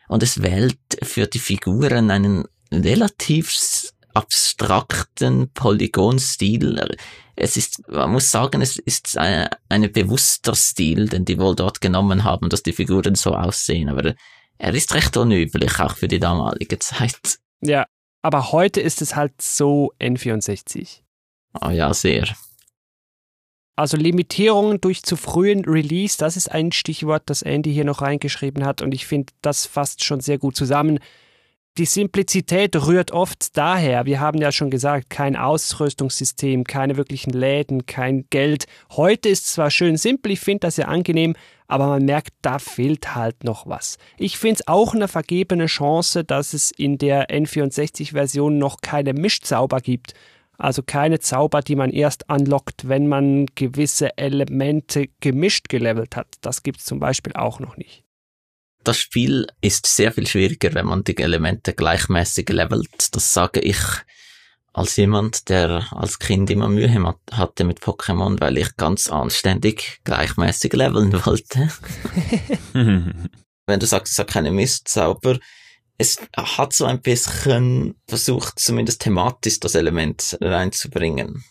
S3: Und es wählt für die Figuren einen relativ abstrakten Polygonstil. Es ist, man muss sagen, es ist ein, ein bewusster Stil, den die wohl dort genommen haben, dass die Figuren so aussehen. Aber er ist recht unüblich, auch für die damalige Zeit.
S2: Ja, aber heute ist es halt so N64.
S3: Oh ja, sehr.
S2: Also Limitierungen durch zu frühen Release, das ist ein Stichwort, das Andy hier noch reingeschrieben hat und ich finde, das fasst schon sehr gut zusammen. Die Simplizität rührt oft daher, wir haben ja schon gesagt, kein Ausrüstungssystem, keine wirklichen Läden, kein Geld. Heute ist zwar schön simpel, ich finde das ja angenehm, aber man merkt, da fehlt halt noch was. Ich finde es auch eine vergebene Chance, dass es in der N64-Version noch keine Mischzauber gibt. Also keine Zauber, die man erst unlockt, wenn man gewisse Elemente gemischt gelevelt hat. Das gibt es zum Beispiel auch noch nicht.
S3: Das Spiel ist sehr viel schwieriger, wenn man die Elemente gleichmäßig levelt. Das sage ich als jemand, der als Kind immer Mühe hatte mit Pokémon, weil ich ganz anständig gleichmäßig leveln <laughs> wollte. wenn du sagst, es hat keine Mistzauber, es hat so ein bisschen versucht, zumindest thematisch das Element reinzubringen.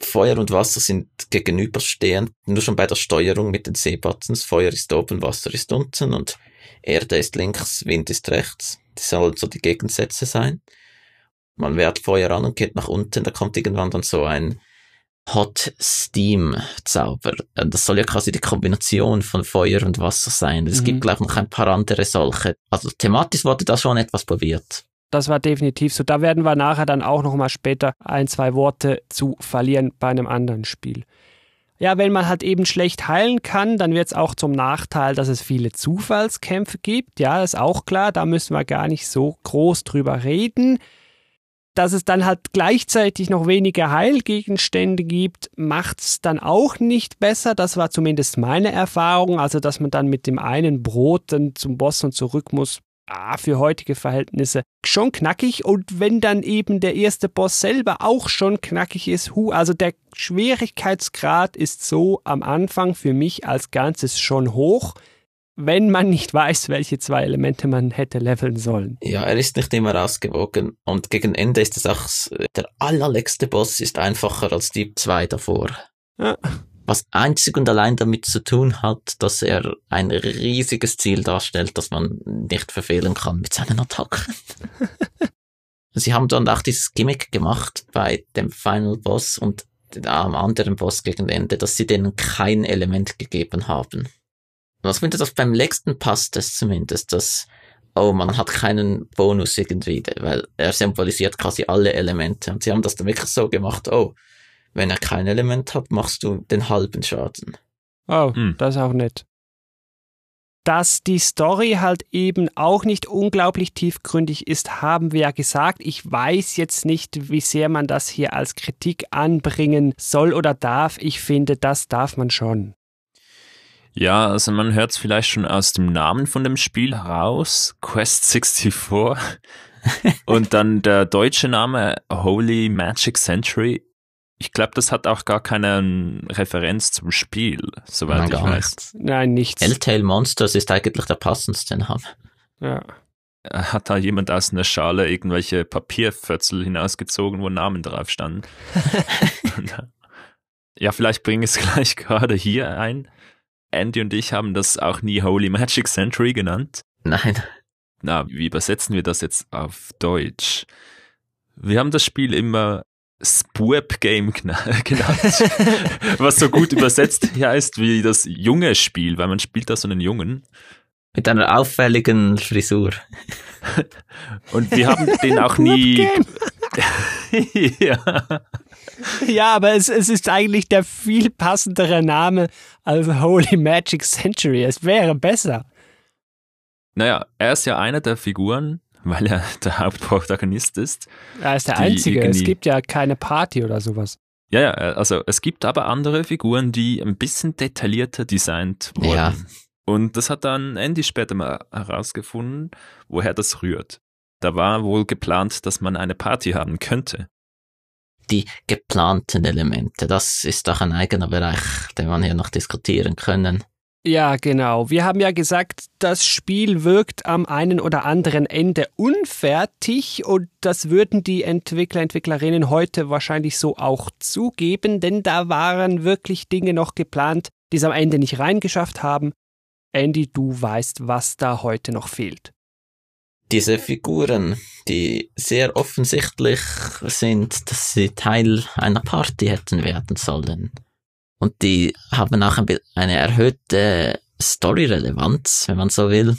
S3: Feuer und Wasser sind gegenüberstehend, nur schon bei der Steuerung mit den Seebuttons. Feuer ist oben, Wasser ist unten und Erde ist links, Wind ist rechts. Das sollen so die Gegensätze sein. Man wehrt Feuer an und geht nach unten, da kommt irgendwann dann so ein Hot Steam Zauber. Das soll ja quasi die Kombination von Feuer und Wasser sein. Es mhm. gibt, glaube ich, noch ein paar andere solche. Also thematisch wurde da schon etwas probiert.
S2: Das war definitiv so. Da werden wir nachher dann auch noch mal später ein, zwei Worte zu verlieren bei einem anderen Spiel. Ja, wenn man halt eben schlecht heilen kann, dann wird es auch zum Nachteil, dass es viele Zufallskämpfe gibt. Ja, ist auch klar, da müssen wir gar nicht so groß drüber reden. Dass es dann halt gleichzeitig noch weniger Heilgegenstände gibt, macht es dann auch nicht besser. Das war zumindest meine Erfahrung. Also, dass man dann mit dem einen Brot dann zum Boss und zurück muss, ah, für heutige Verhältnisse schon knackig und wenn dann eben der erste Boss selber auch schon knackig ist, hu, also der Schwierigkeitsgrad ist so am Anfang für mich als Ganzes schon hoch, wenn man nicht weiß, welche zwei Elemente man hätte leveln sollen.
S3: Ja, er ist nicht immer ausgewogen und gegen Ende ist es auch, der allerletzte Boss ist einfacher als die zwei davor. Ja was einzig und allein damit zu tun hat, dass er ein riesiges Ziel darstellt, das man nicht verfehlen kann mit seinen Attacken. <laughs> Sie haben dann auch dieses Gimmick gemacht bei dem Final Boss und am anderen Boss gegen Ende, dass sie denen kein Element gegeben haben. Und ich finde, das beim letzten passt es zumindest, dass, oh, man hat keinen Bonus irgendwie, weil er symbolisiert quasi alle Elemente. Und sie haben das dann wirklich so gemacht, oh, wenn er kein Element hat, machst du den halben Schaden.
S2: Oh, hm. das ist auch nett. Dass die Story halt eben auch nicht unglaublich tiefgründig ist, haben wir ja gesagt. Ich weiß jetzt nicht, wie sehr man das hier als Kritik anbringen soll oder darf. Ich finde, das darf man schon.
S4: Ja, also man hört es vielleicht schon aus dem Namen von dem Spiel heraus, Quest 64. <laughs> Und dann der deutsche Name Holy Magic Century Ich glaube, das hat auch gar keine Referenz zum Spiel, soweit
S3: Nein,
S4: ich
S3: gar
S4: weiß.
S3: nichts.
S2: Nein, nichts.
S3: Telltale Monsters ist eigentlich der passendste Name.
S2: Ja.
S4: Hat da jemand aus einer Schale irgendwelche Papierfötzel hinausgezogen, wo Namen drauf standen? <laughs> <laughs> Ja, vielleicht bringe ich es gleich gerade hier ein. Andy und ich haben das auch nie Holy Magic Century genannt.
S3: Nein.
S4: Na, wie übersetzen wir das jetzt auf Deutsch? Wir haben das Spiel immer Spurp Game <laughs> gena- genannt, <laughs> was so gut übersetzt heißt wie das junge Spiel, weil man spielt da so einen Jungen.
S3: Mit einer auffälligen Frisur.
S4: Und wir haben den auch nie. <laughs> <laughs> ja.
S2: Ja, aber es, es ist eigentlich der viel passendere Name als Holy Magic Century. Es wäre besser.
S4: Naja, er ist ja einer der Figuren, weil er <laughs> der Hauptprotagonist ist.
S2: Er ist der Einzige. Es gibt ja keine Party oder sowas.
S4: Ja, ja, also es gibt aber andere Figuren, die ein bisschen detaillierter designt wurden.
S3: Ja.
S4: Und das hat dann Andy später mal herausgefunden, woher das rührt. Da war wohl geplant, dass man eine Party haben könnte.
S3: Die geplanten Elemente, das ist doch ein eigener Bereich, den wir hier noch diskutieren können.
S2: Ja, genau. Wir haben ja gesagt, das Spiel wirkt am einen oder anderen Ende unfertig und das würden die Entwickler, Entwicklerinnen heute wahrscheinlich so auch zugeben, denn da waren wirklich Dinge noch geplant, die es am Ende nicht reingeschafft haben. Andy, du weißt, was da heute noch fehlt.
S3: Diese Figuren, die sehr offensichtlich sind, dass sie Teil einer Party hätten werden sollen. Und die haben auch eine erhöhte Story-Relevanz, wenn man so will.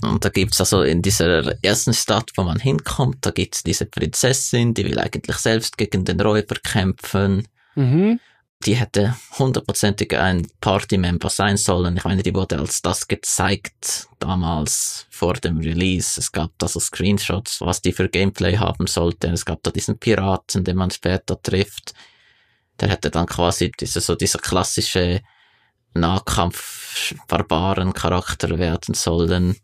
S3: Und da gibt's also in dieser ersten Stadt, wo man hinkommt, da gibt's diese Prinzessin, die will eigentlich selbst gegen den Räuber kämpfen.
S2: Mhm.
S3: Die hätte hundertprozentig ein Party-Member sein sollen. Ich meine, die wurde als das gezeigt damals vor dem Release. Es gab da so Screenshots, was die für Gameplay haben sollte. Es gab da diesen Piraten, den man später trifft. Der hätte dann quasi diese, so dieser klassische Nahkampf-Barbaren-Charakter werden sollen.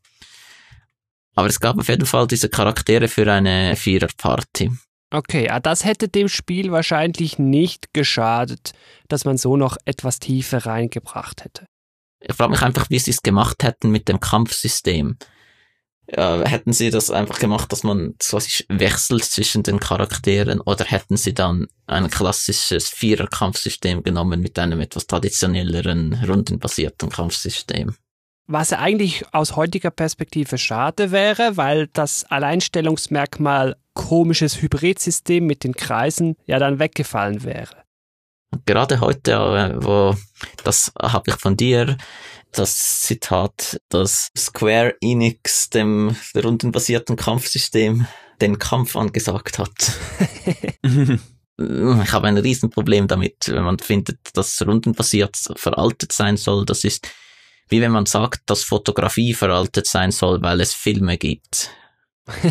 S3: Aber es gab auf jeden Fall diese Charaktere für eine Vierer-Party.
S2: Okay, ah, das hätte dem Spiel wahrscheinlich nicht geschadet, dass man so noch etwas Tiefe reingebracht hätte.
S3: Ich frage mich einfach, wie sie es gemacht hätten mit dem Kampfsystem. Ja, hätten sie das einfach gemacht, dass man quasi wechselt zwischen den Charakteren oder hätten sie dann ein klassisches Vierer-Kampfsystem genommen mit einem etwas traditionelleren, rundenbasierten Kampfsystem?
S2: Was eigentlich aus heutiger Perspektive schade wäre, weil das Alleinstellungsmerkmal komisches Hybridsystem mit den Kreisen ja dann weggefallen wäre.
S3: Gerade heute, äh, wo, das habe ich von dir, das Zitat, dass Square Enix dem rundenbasierten Kampfsystem den Kampf angesagt hat. <laughs> Ich habe ein Riesenproblem damit, wenn man findet, dass rundenbasiert veraltet sein soll. Das ist wie wenn man sagt, dass Fotografie veraltet sein soll, weil es Filme gibt. <laughs>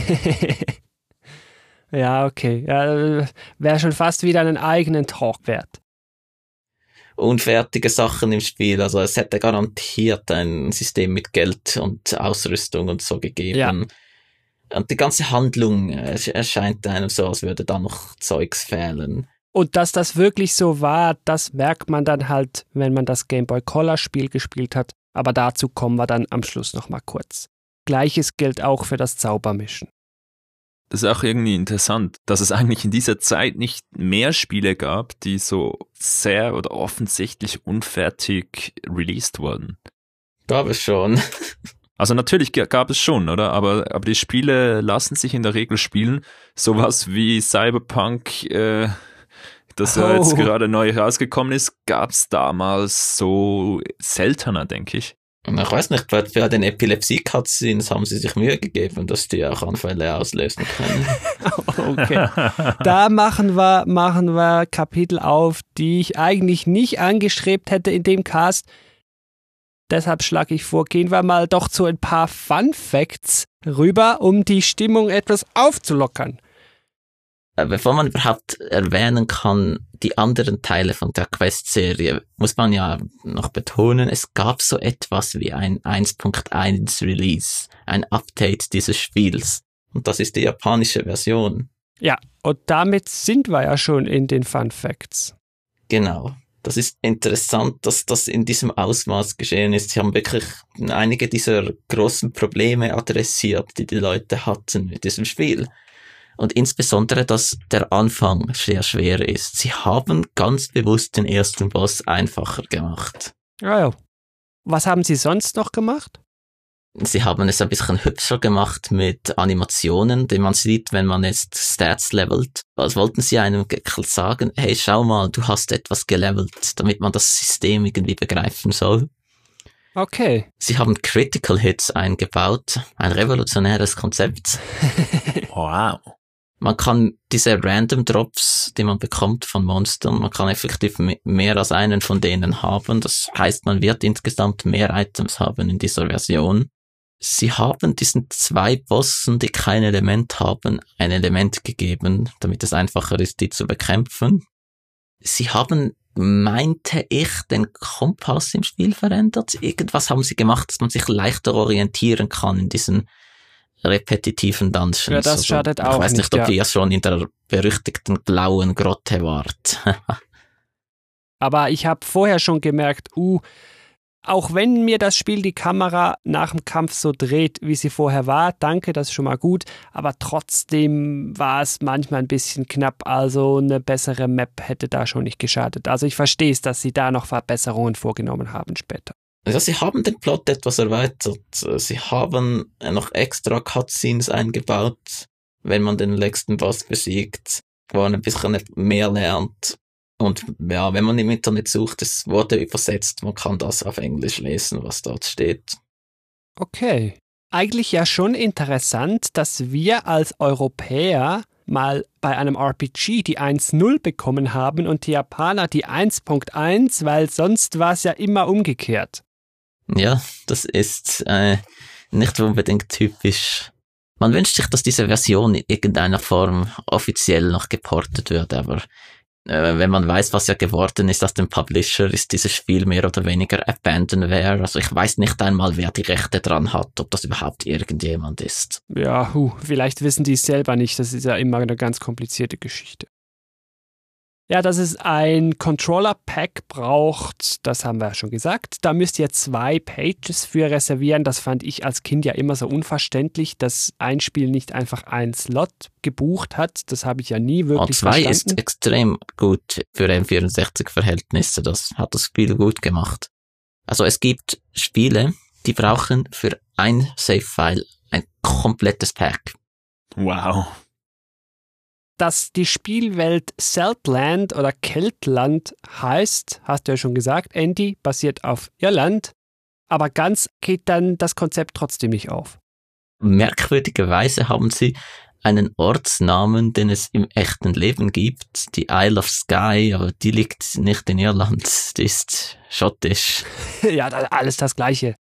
S2: ja, okay. Ja, Wäre schon fast wieder einen eigenen Talk wert.
S3: Unfertige Sachen im Spiel, also es hätte garantiert ein System mit Geld und Ausrüstung und so gegeben.
S2: Ja.
S3: Und die ganze Handlung äh, erscheint einem so, als würde da noch Zeugs fehlen.
S2: Und dass das wirklich so war, das merkt man dann halt, wenn man das Game Boy Color Spiel gespielt hat. Aber dazu kommen wir dann am Schluss nochmal kurz. Gleiches gilt auch für das Zaubermischen.
S4: Das ist auch irgendwie interessant, dass es eigentlich in dieser Zeit nicht mehr Spiele gab, die so sehr oder offensichtlich unfertig released wurden.
S3: Gab es schon. <laughs>
S4: Also natürlich gab es schon, oder? Aber, aber die Spiele lassen sich in der Regel spielen. Sowas wie Cyberpunk, äh, das ja jetzt
S2: Oh.
S4: gerade neu rausgekommen ist, gab es damals so seltener, denke ich.
S3: Und ich weiß nicht, bei, bei den Epilepsie-Cutscenes haben sie sich Mühe gegeben, dass die auch Anfälle auslösen können. <laughs>
S2: Okay. <laughs> Da machen wir, machen wir Kapitel auf, die ich eigentlich nicht angestrebt hätte in dem Cast. Deshalb schlage ich vor, gehen wir mal doch zu ein paar Fun Facts rüber, um die Stimmung etwas aufzulockern.
S3: Äh, Bevor man überhaupt erwähnen kann, die anderen Teile von der Quest-Serie, muss man ja noch betonen, es gab so etwas wie ein 1.1 Release, ein Update dieses Spiels. Und das ist die japanische Version.
S2: Ja, und damit sind wir ja schon in den Fun Facts.
S3: Genau. Das ist interessant, dass das in diesem Ausmaß geschehen ist. Sie haben wirklich einige dieser großen Probleme adressiert, die die Leute hatten mit diesem Spiel. Und insbesondere, dass der Anfang sehr schwer ist. Sie haben ganz bewusst den ersten Boss einfacher gemacht.
S2: Ja, ja. Was haben Sie sonst noch gemacht?
S3: Sie haben es ein bisschen hübscher gemacht mit Animationen, die man sieht, wenn man jetzt Stats levelt. Als wollten sie einem sagen, hey, schau mal, du hast etwas gelevelt, damit man das System irgendwie begreifen soll.
S2: Okay.
S3: Sie haben Critical Hits eingebaut, ein revolutionäres Konzept. <laughs>
S4: wow.
S3: Man kann diese Random Drops, die man bekommt von Monstern, man kann effektiv mehr als einen von denen haben. Das heißt, man wird insgesamt mehr Items haben in dieser Version. Sie haben diesen zwei Bossen, die kein Element haben, ein Element gegeben, damit es einfacher ist, die zu bekämpfen. Sie haben, meinte ich, den Kompass im Spiel verändert. Irgendwas haben sie gemacht, dass man sich leichter orientieren kann in diesen repetitiven Dungeons. Ja,
S2: das also, schadet
S3: auch.
S2: Ich
S3: weiß nicht,
S2: nicht
S3: ob
S2: ja.
S3: ihr schon in der berüchtigten blauen Grotte wart. <laughs>
S2: Aber ich habe vorher schon gemerkt, uh, auch wenn mir das Spiel die Kamera nach dem Kampf so dreht, wie sie vorher war, danke, das ist schon mal gut, aber trotzdem war es manchmal ein bisschen knapp, also eine bessere Map hätte da schon nicht geschadet. Also ich verstehe es, dass sie da noch Verbesserungen vorgenommen haben später.
S3: Also sie haben den Plot etwas erweitert. Sie haben noch extra Cutscenes eingebaut, wenn man den letzten Boss besiegt, wo man ein bisschen mehr lernt. Und ja, wenn man im Internet sucht, es wurde übersetzt, man kann das auf Englisch lesen, was dort steht.
S2: Okay. Eigentlich ja schon interessant, dass wir als Europäer mal bei einem RPG die 1.0 bekommen haben und die Japaner die 1.1, weil sonst war es ja immer umgekehrt.
S3: Ja, das ist äh, nicht unbedingt typisch. Man wünscht sich, dass diese Version in irgendeiner Form offiziell noch geportet wird, aber äh, wenn man weiß, was ja geworden ist aus dem Publisher, ist dieses Spiel mehr oder weniger Abandonware. Also ich weiß nicht einmal, wer die Rechte dran hat, ob das überhaupt irgendjemand ist.
S2: Ja, hu, vielleicht wissen die es selber nicht. Das ist ja immer eine ganz komplizierte Geschichte. Ja, dass es ein Controller-Pack braucht, das haben wir ja schon gesagt. Da müsst ihr zwei Pages für reservieren. Das fand ich als Kind ja immer so unverständlich, dass ein Spiel nicht einfach einen Slot gebucht hat. Das habe ich ja nie wirklich
S3: Und zwei
S2: verstanden.
S3: ist extrem gut für M64-Verhältnisse. Das hat das Spiel gut gemacht. Also es gibt Spiele, die brauchen für ein Save-File ein komplettes Pack.
S4: Wow
S2: dass die Spielwelt Zeltland oder Keltland heißt, hast du ja schon gesagt, Andy, basiert auf Irland, aber ganz geht dann das Konzept trotzdem nicht auf.
S3: Merkwürdigerweise haben sie einen Ortsnamen, den es im echten Leben gibt, die Isle of Skye, aber die liegt nicht in Irland, die ist schottisch. <laughs>
S2: ja, alles das Gleiche.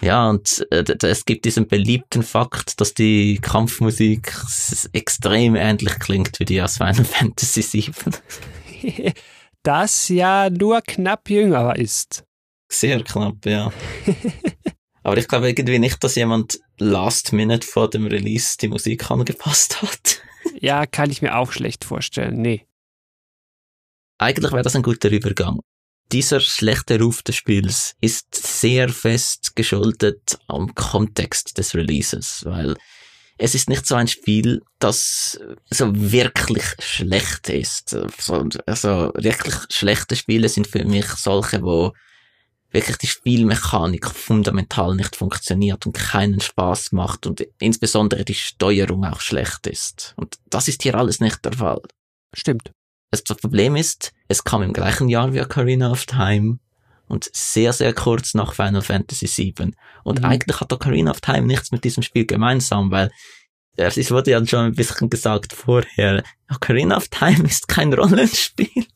S3: Ja, und äh, es gibt diesen beliebten Fakt, dass die Kampfmusik extrem ähnlich klingt wie die aus Final <laughs> Fantasy VII. <laughs>
S2: das ja nur knapp jünger ist.
S3: Sehr knapp, ja. <laughs> Aber ich glaube irgendwie nicht, dass jemand last minute vor dem Release die Musik angepasst hat.
S2: ja, kann ich mir auch schlecht vorstellen, nee.
S3: Eigentlich wäre das ein guter Übergang dieser schlechte Ruf des Spiels ist sehr fest geschuldet am Kontext des Releases, weil es ist nicht so ein Spiel, das so wirklich schlecht ist. Also wirklich schlechte Spiele sind für mich solche, wo wirklich die Spielmechanik fundamental nicht funktioniert und keinen Spaß macht und insbesondere die Steuerung auch schlecht ist. Und das ist hier alles nicht der Fall.
S2: Stimmt.
S3: Das Problem ist, es kam im gleichen Jahr wie Ocarina of Time und sehr, sehr kurz nach Final Fantasy VII. Und mhm. eigentlich hat Ocarina of Time nichts mit diesem Spiel gemeinsam, weil es wurde ja schon ein bisschen gesagt vorher, Ocarina of Time <laughs> ist kein Rollenspiel.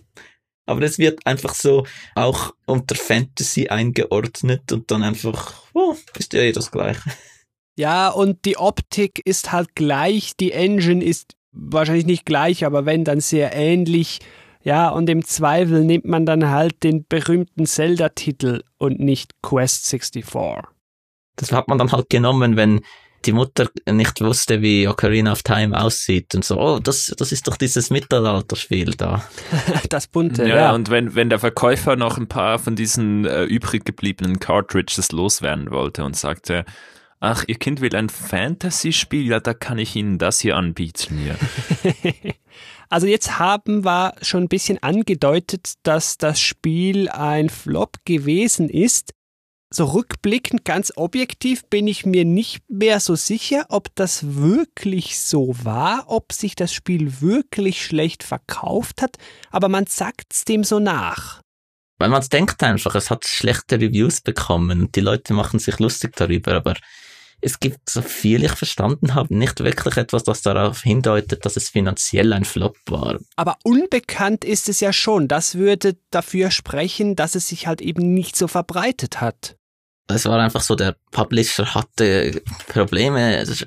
S3: <laughs> Aber es wird einfach so auch unter Fantasy eingeordnet und dann einfach, oh, ist ja eh das Gleiche.
S2: Ja, und die Optik ist halt gleich, die Engine ist wahrscheinlich nicht gleich, aber wenn, dann sehr ähnlich. Ja, und im Zweifel nimmt man dann halt den berühmten Zelda-Titel und nicht Quest 64.
S3: Das hat man dann halt genommen, wenn die Mutter nicht wusste, wie Ocarina of Time aussieht und so, oh, das, das ist doch dieses Mittelalterspiel da. <laughs>
S2: das bunte,
S4: ja.
S2: ja.
S4: und wenn, wenn der Verkäufer noch ein paar von diesen äh, übrig gebliebenen Cartridges loswerden wollte und sagte, ach, Ihr Kind will ein Fantasy-Spiel, ja, da kann ich Ihnen das hier anbieten. Ja. <laughs>
S2: Also jetzt haben wir schon ein bisschen angedeutet, dass das Spiel ein Flop gewesen ist. So rückblickend, ganz objektiv, bin ich mir nicht mehr so sicher, ob das wirklich so war, ob sich das Spiel wirklich schlecht verkauft hat, aber man sagt es dem so nach.
S3: Weil man denkt einfach, es hat schlechte Reviews bekommen und die Leute machen sich lustig darüber, aber es gibt, so viel ich verstanden habe, nicht wirklich etwas, das darauf hindeutet, dass es finanziell ein Flop war.
S2: Aber unbekannt ist es ja schon. Das würde dafür sprechen, dass es sich halt eben nicht so verbreitet hat.
S3: Es war einfach so, der Publisher hatte Probleme, ich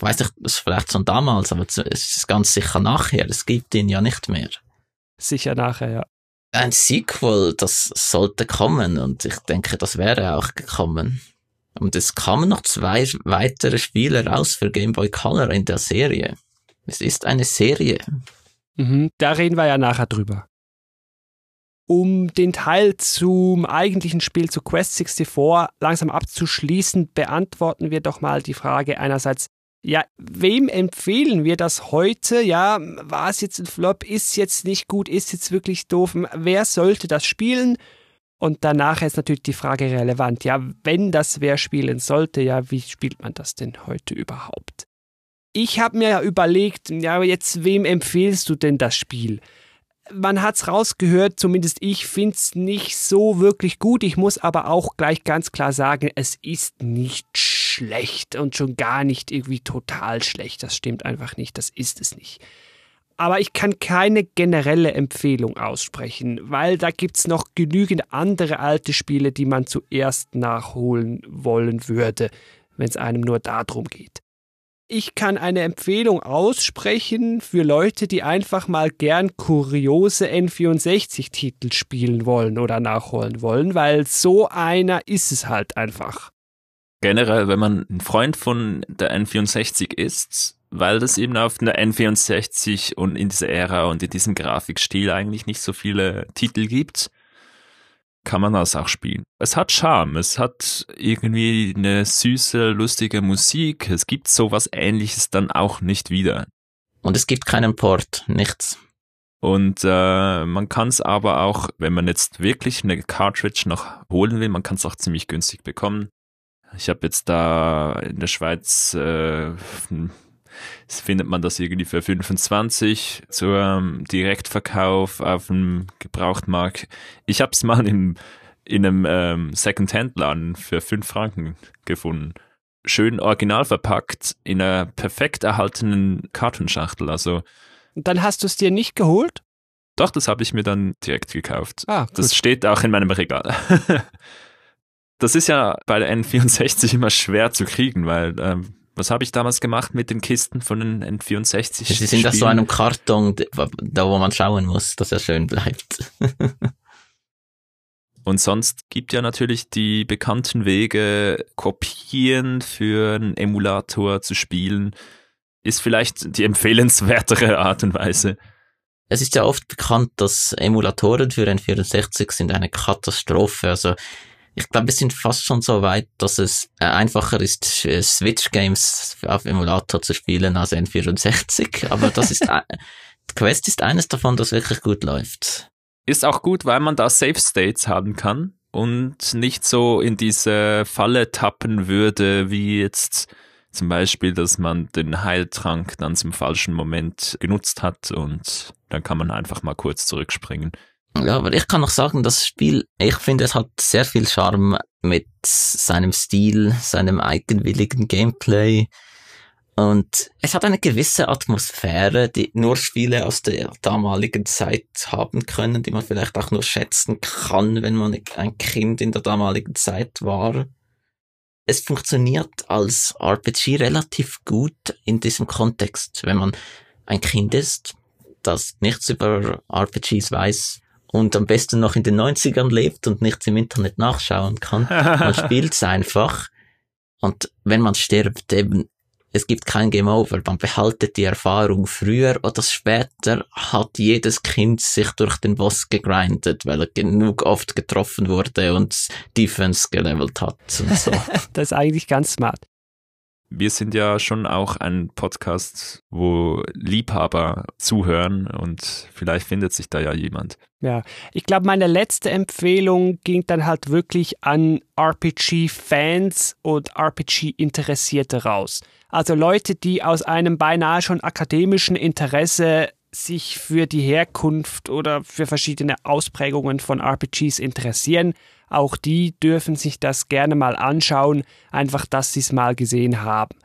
S3: weiß nicht, das ist vielleicht schon damals, aber es ist ganz sicher nachher, es gibt ihn ja nicht mehr.
S2: Sicher nachher, ja.
S3: Ein Sequel, das sollte kommen und ich denke, das wäre auch gekommen. Und es kamen noch zwei weitere Spiele raus für Game Boy Color in der Serie. Es ist eine Serie.
S2: Mhm, da reden wir ja nachher drüber. Um den Teil zum eigentlichen Spiel zu Quest 64 langsam abzuschließen, beantworten wir doch mal die Frage einerseits, ja, wem empfehlen wir das heute? Ja, war es jetzt ein Flop? Ist jetzt nicht gut? Ist jetzt wirklich doof? Wer sollte das spielen? Und danach ist natürlich die Frage relevant. Ja, wenn das wer spielen sollte, ja, wie spielt man das denn heute überhaupt? Ich habe mir ja überlegt, ja, jetzt wem empfehlst du denn das Spiel? Man hat's rausgehört, zumindest ich finde es nicht so wirklich gut. Ich muss aber auch gleich ganz klar sagen, es ist nicht schlecht und schon gar nicht irgendwie total schlecht. Das stimmt einfach nicht, das ist es nicht aber ich kann keine generelle Empfehlung aussprechen, weil da gibt es noch genügend andere alte Spiele, die man zuerst nachholen wollen würde, wenn es einem nur darum geht. Ich kann eine Empfehlung aussprechen für Leute, die einfach mal gern kuriose N64-Titel spielen wollen oder nachholen wollen, weil so einer ist es halt einfach.
S4: Generell, wenn man ein Freund von der N64 ist, weil das eben auf einer N64 und in dieser Ära und in diesem Grafikstil eigentlich nicht so viele Titel gibt, kann man das auch spielen. Es hat Charme, es hat irgendwie eine süße, lustige Musik, es gibt sowas ähnliches dann auch nicht wieder.
S3: Und es gibt keinen Port, nichts.
S4: Und äh, man kann es aber auch, wenn man jetzt wirklich eine Cartridge noch holen will, man kann es auch ziemlich günstig bekommen. Ich habe jetzt da in der Schweiz äh, findet man das irgendwie für 25 zum Direktverkauf auf dem Gebrauchtmarkt. Ich habe es mal im, in einem ähm, Second-Hand-Laden für 5 Franken gefunden. Schön original verpackt in einer perfekt erhaltenen Kartonschachtel. Also
S2: dann hast du es dir nicht geholt?
S4: Doch, das habe ich mir dann direkt gekauft.
S2: Ah, gut.
S4: Das steht auch in meinem Regal. <laughs> das ist ja bei der N64 immer schwer zu kriegen, weil ähm, was habe ich damals gemacht mit den Kisten von den N64?
S3: Sie sind aus so einem Karton, da wo man schauen muss, dass er schön bleibt. <laughs>
S4: Und sonst gibt ja natürlich die bekannten Wege, Kopien für einen Emulator zu spielen, ist vielleicht die empfehlenswertere Art und Weise.
S3: Es ist ja oft bekannt, dass Emulatoren für N64 sind eine Katastrophe. Also ich glaube, wir sind fast schon so weit, dass es äh, einfacher ist, äh, Switch-Games auf Emulator zu spielen als N64. Aber das ist, <laughs> Quest ist eines davon, das wirklich gut läuft.
S4: Ist auch gut, weil man da Safe States haben kann und nicht so in diese Falle tappen würde, wie jetzt zum Beispiel, dass man den Heiltrank dann zum falschen Moment genutzt hat und dann kann man einfach mal kurz zurückspringen.
S3: Ja, aber ich kann noch sagen, das Spiel, ich finde, es hat sehr viel Charme mit seinem Stil, seinem eigenwilligen Gameplay. Und es hat eine gewisse Atmosphäre, die nur Spiele aus der damaligen Zeit haben können, die man vielleicht auch nur schätzen kann, wenn man ein Kind in der damaligen Zeit war. Es funktioniert als RPG relativ gut in diesem Kontext, wenn man ein Kind ist, das nichts über RPGs weiß, und am besten noch in den 90ern lebt und nichts im Internet nachschauen kann. Man <laughs> spielt es einfach. Und wenn man stirbt, eben, es gibt kein Game Over. Man behaltet die Erfahrung. Früher oder später hat jedes Kind sich durch den Boss gegrindet, weil er genug oft getroffen wurde und Defense gelevelt hat und so. <laughs>
S2: das ist eigentlich ganz smart.
S4: Wir sind ja schon auch ein Podcast, wo Liebhaber zuhören und vielleicht findet sich da ja jemand.
S2: Ja, ich glaube, meine letzte Empfehlung ging dann halt wirklich an RPG-Fans und RPG-Interessierte raus. Also Leute, die aus einem beinahe schon akademischen Interesse sich für die Herkunft oder für verschiedene Ausprägungen von RPGs interessieren, auch die dürfen sich das gerne mal anschauen, einfach dass sie es mal gesehen haben.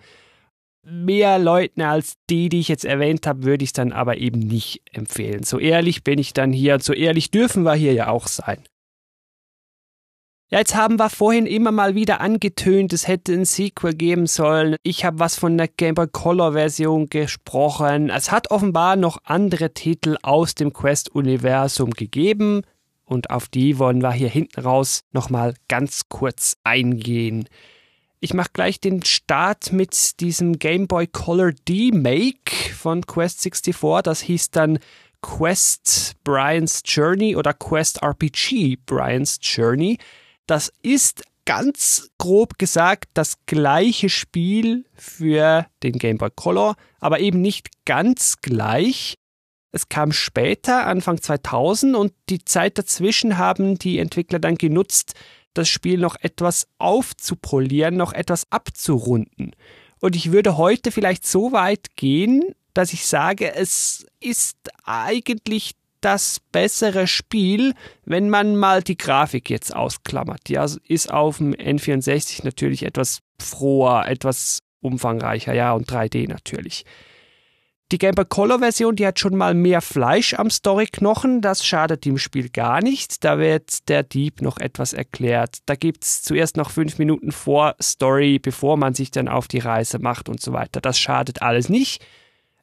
S2: Mehr Leuten als die, die ich jetzt erwähnt habe, würde ich dann aber eben nicht empfehlen. So ehrlich bin ich dann hier so ehrlich dürfen wir hier ja auch sein. Ja, jetzt haben wir vorhin immer mal wieder angetönt, es hätte ein Sequel geben sollen. Ich habe was von der Game Boy Color Version gesprochen. Es hat offenbar noch andere Titel aus dem Quest-Universum gegeben und auf die wollen wir hier hinten raus nochmal ganz kurz eingehen. Ich mache gleich den Start mit diesem Game Boy Color D-Make von Quest 64. Das hieß dann Quest Brian's Journey oder Quest RPG Brian's Journey. Das ist ganz grob gesagt das gleiche Spiel für den Game Boy Color, aber eben nicht ganz gleich. Es kam später, Anfang 2000, und die Zeit dazwischen haben die Entwickler dann genutzt, das Spiel noch etwas aufzupolieren, noch etwas abzurunden. Und ich würde heute vielleicht so weit gehen, dass ich sage, es ist eigentlich das bessere Spiel, wenn man mal die Grafik jetzt ausklammert. Ja, ist auf dem N64 natürlich etwas froher, etwas umfangreicher, ja, und 3D natürlich. Die Game Boy Color Version, die hat schon mal mehr Fleisch am Storyknochen, das schadet dem Spiel gar nicht. Da wird der Dieb noch etwas erklärt. Da gibt es zuerst noch fünf Minuten vor Story, bevor man sich dann auf die Reise macht und so weiter. Das schadet alles nicht.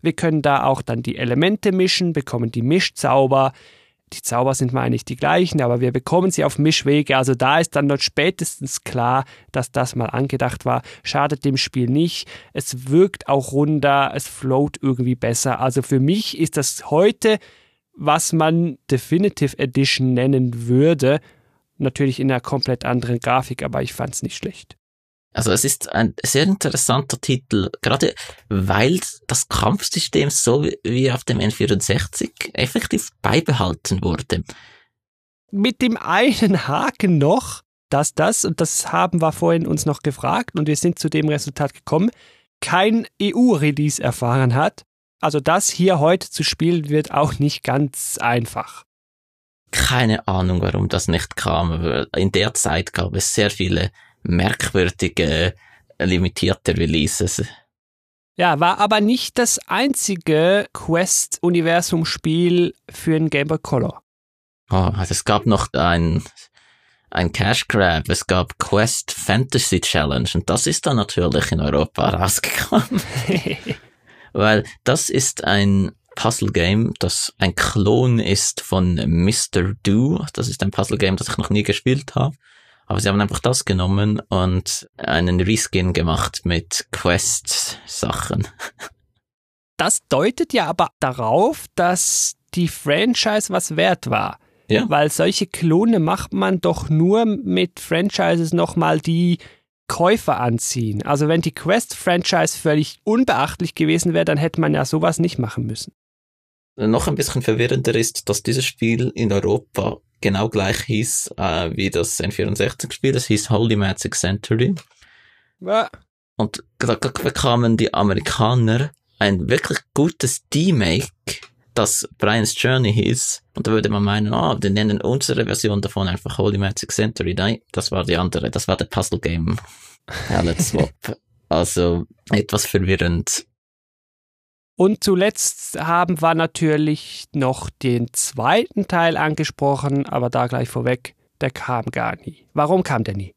S2: Wir können da auch dann die Elemente mischen, bekommen die Mischzauber. Die Zauber sind mal nicht die gleichen, aber wir bekommen sie auf Mischwege. Also da ist dann dort spätestens klar, dass das mal angedacht war. Schadet dem Spiel nicht. Es wirkt auch runder, es float irgendwie besser. Also für mich ist das heute, was man Definitive Edition nennen würde. Natürlich in einer komplett anderen Grafik, aber ich fand es nicht schlecht.
S3: Also es ist ein sehr interessanter Titel, gerade weil das Kampfsystem so wie auf dem N64 effektiv beibehalten wurde.
S2: Mit dem einen Haken noch, dass das, und das haben wir vorhin uns noch gefragt und wir sind zu dem Resultat gekommen, kein EU-Release erfahren hat. Also das hier heute zu spielen wird auch nicht ganz einfach.
S3: Keine Ahnung, warum das nicht kam. In der Zeit gab es sehr viele merkwürdige, limitierte Releases.
S2: Ja, war aber nicht das einzige Quest-Universum-Spiel für ein Game Boy Color.
S3: Oh, also es gab noch ein, ein Cash Grab, es gab Quest Fantasy Challenge und das ist dann natürlich in Europa <laughs> rausgekommen. <laughs> Weil das ist ein Puzzle Game, das ein Klon ist von Mr. Do. Das ist ein Puzzle Game, das ich noch nie gespielt habe. Aber sie haben einfach das genommen und einen Reskin gemacht mit Quest-Sachen. <laughs>
S2: Das deutet ja aber darauf, dass die Franchise was wert war. Ja. Weil solche Klone macht man doch nur mit Franchises nochmal, die Käufer anziehen. Also wenn die Quest-Franchise völlig unbeachtlich gewesen wäre, dann hätte man ja sowas nicht machen müssen.
S3: Noch ein bisschen verwirrender ist, dass dieses Spiel in Europa genau gleich hieß äh, wie das N64-Spiel. Es hieß Holy Magic Century. Ja. Und da bekamen die Amerikaner ein wirklich gutes D-Make, das Brian's Journey hieß. Und da würde man meinen, oh, die nennen unsere Version davon einfach Holy Magic Century. Nein, das war die andere. Das war der Puzzle Game <laughs> Palette Swap. also etwas verwirrend.
S2: Und zuletzt haben wir natürlich noch den zweiten Teil angesprochen, aber da gleich vorweg, der kam gar nie. Warum kam der nie?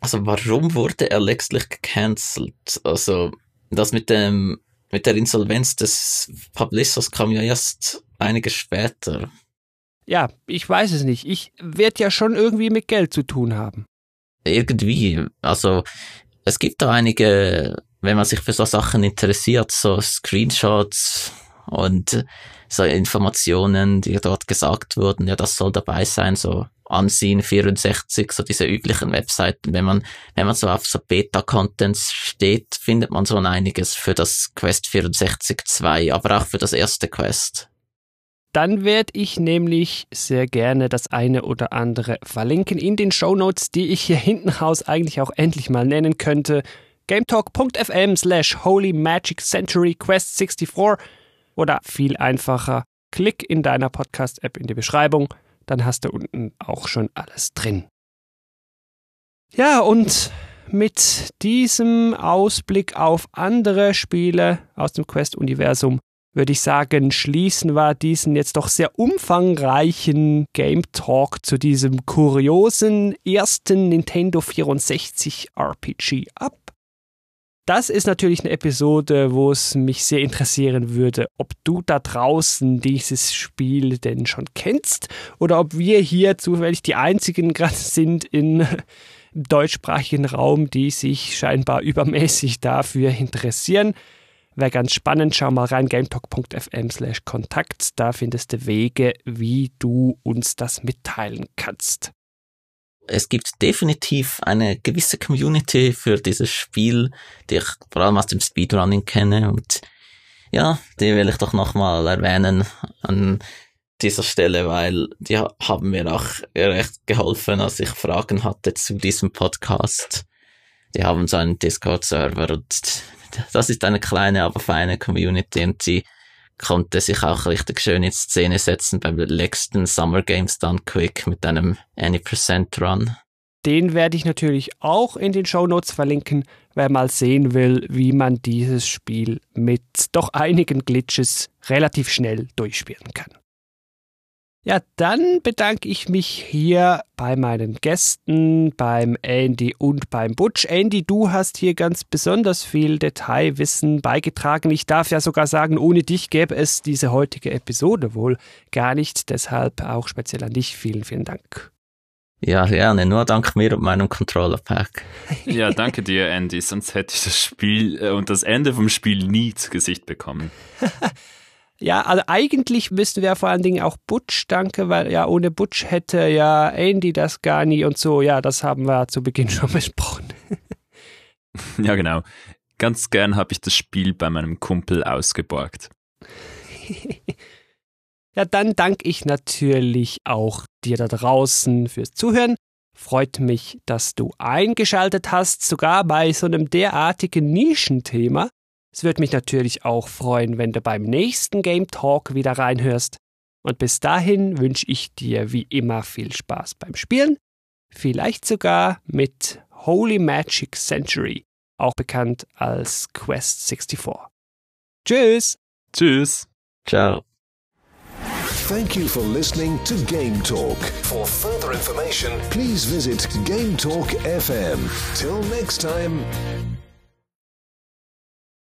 S3: Also warum wurde er letztlich gecancelt? Also das mit dem mit der Insolvenz des Publishers kam ja erst einige später.
S2: Ja, ich weiß es nicht. Ich werde ja schon irgendwie mit Geld zu tun haben.
S3: Irgendwie. Also es gibt da einige, wenn man sich für so Sachen interessiert, so Screenshots und so Informationen, die dort gesagt wurden, ja, das soll dabei sein, so Ansehen 64, so diese üblichen Webseiten. Wenn man, wenn man so auf so Beta-Contents steht, findet man so einiges für das Quest 64 2, aber auch für das erste Quest.
S2: Dann werde ich nämlich sehr gerne das eine oder andere verlinken in den Show Notes, die ich hier hinten raus eigentlich auch endlich mal nennen könnte. GameTalk.fm slash Holy Magic Century Quest 64 oder viel einfacher, klick in deiner Podcast-App in die Beschreibung, dann hast du unten auch schon alles drin. Ja, und mit diesem Ausblick auf andere Spiele aus dem Quest-Universum würde ich sagen, schließen wir diesen jetzt doch sehr umfangreichen Game Talk zu diesem kuriosen ersten Nintendo 64 RPG ab. Das ist natürlich eine Episode, wo es mich sehr interessieren würde, ob du da draußen dieses Spiel denn schon kennst oder ob wir hier zufällig die einzigen gerade sind in deutschsprachigen Raum, die sich scheinbar übermäßig dafür interessieren. Wäre ganz spannend, schau mal rein, gametalk.fm slash Kontakt. Da findest du Wege, wie du uns das mitteilen kannst.
S3: Es gibt definitiv eine gewisse Community für dieses Spiel, die ich vor allem aus dem Speedrunning kenne und ja, die will ich doch nochmal erwähnen an dieser Stelle, weil die haben mir auch recht geholfen, als ich Fragen hatte zu diesem Podcast. Die haben so einen Discord-Server und das ist eine kleine, aber feine Community und sie konnte sich auch richtig schön in Szene setzen beim letzten Summer Games Done Quick mit einem Any Percent Run.
S2: Den werde ich natürlich auch in den Show Notes verlinken, wer mal sehen will, wie man dieses Spiel mit doch einigen Glitches relativ schnell durchspielen kann. Ja, dann bedanke ich mich hier bei meinen Gästen, beim Andy und beim Butch. Andy, du hast hier ganz besonders viel Detailwissen beigetragen. Ich darf ja sogar sagen, ohne dich gäbe es diese heutige Episode wohl gar nicht. Deshalb auch speziell an dich vielen, vielen Dank.
S3: Ja, gerne. Nur dank mir und meinem Controller Pack. <laughs>
S4: Ja, danke dir, Andy. Sonst hätte ich das Spiel äh, und das Ende vom Spiel nie zu Gesicht bekommen. <laughs>
S2: Ja, also eigentlich müssten wir vor allen Dingen auch Butch danken, weil ja ohne Butch hätte ja Andy das gar nie und so. Ja, das haben wir zu Beginn <laughs> schon besprochen. <laughs>
S4: ja, genau. Ganz gern habe ich das Spiel bei meinem Kumpel ausgeborgt. <laughs>
S2: ja, dann danke ich natürlich auch dir da draußen fürs Zuhören. Freut mich, dass du eingeschaltet hast, sogar bei so einem derartigen Nischenthema. Es würde mich natürlich auch freuen, wenn du beim nächsten Game Talk wieder reinhörst. Und bis dahin wünsche ich dir wie immer viel Spaß beim Spielen, vielleicht sogar mit Holy Magic Century, auch bekannt als Quest 64. Tschüss!
S4: Tschüss!
S3: Ciao!
S1: Thank you for listening to Game Talk. For further information, please visit Game Talk FM. Till next time.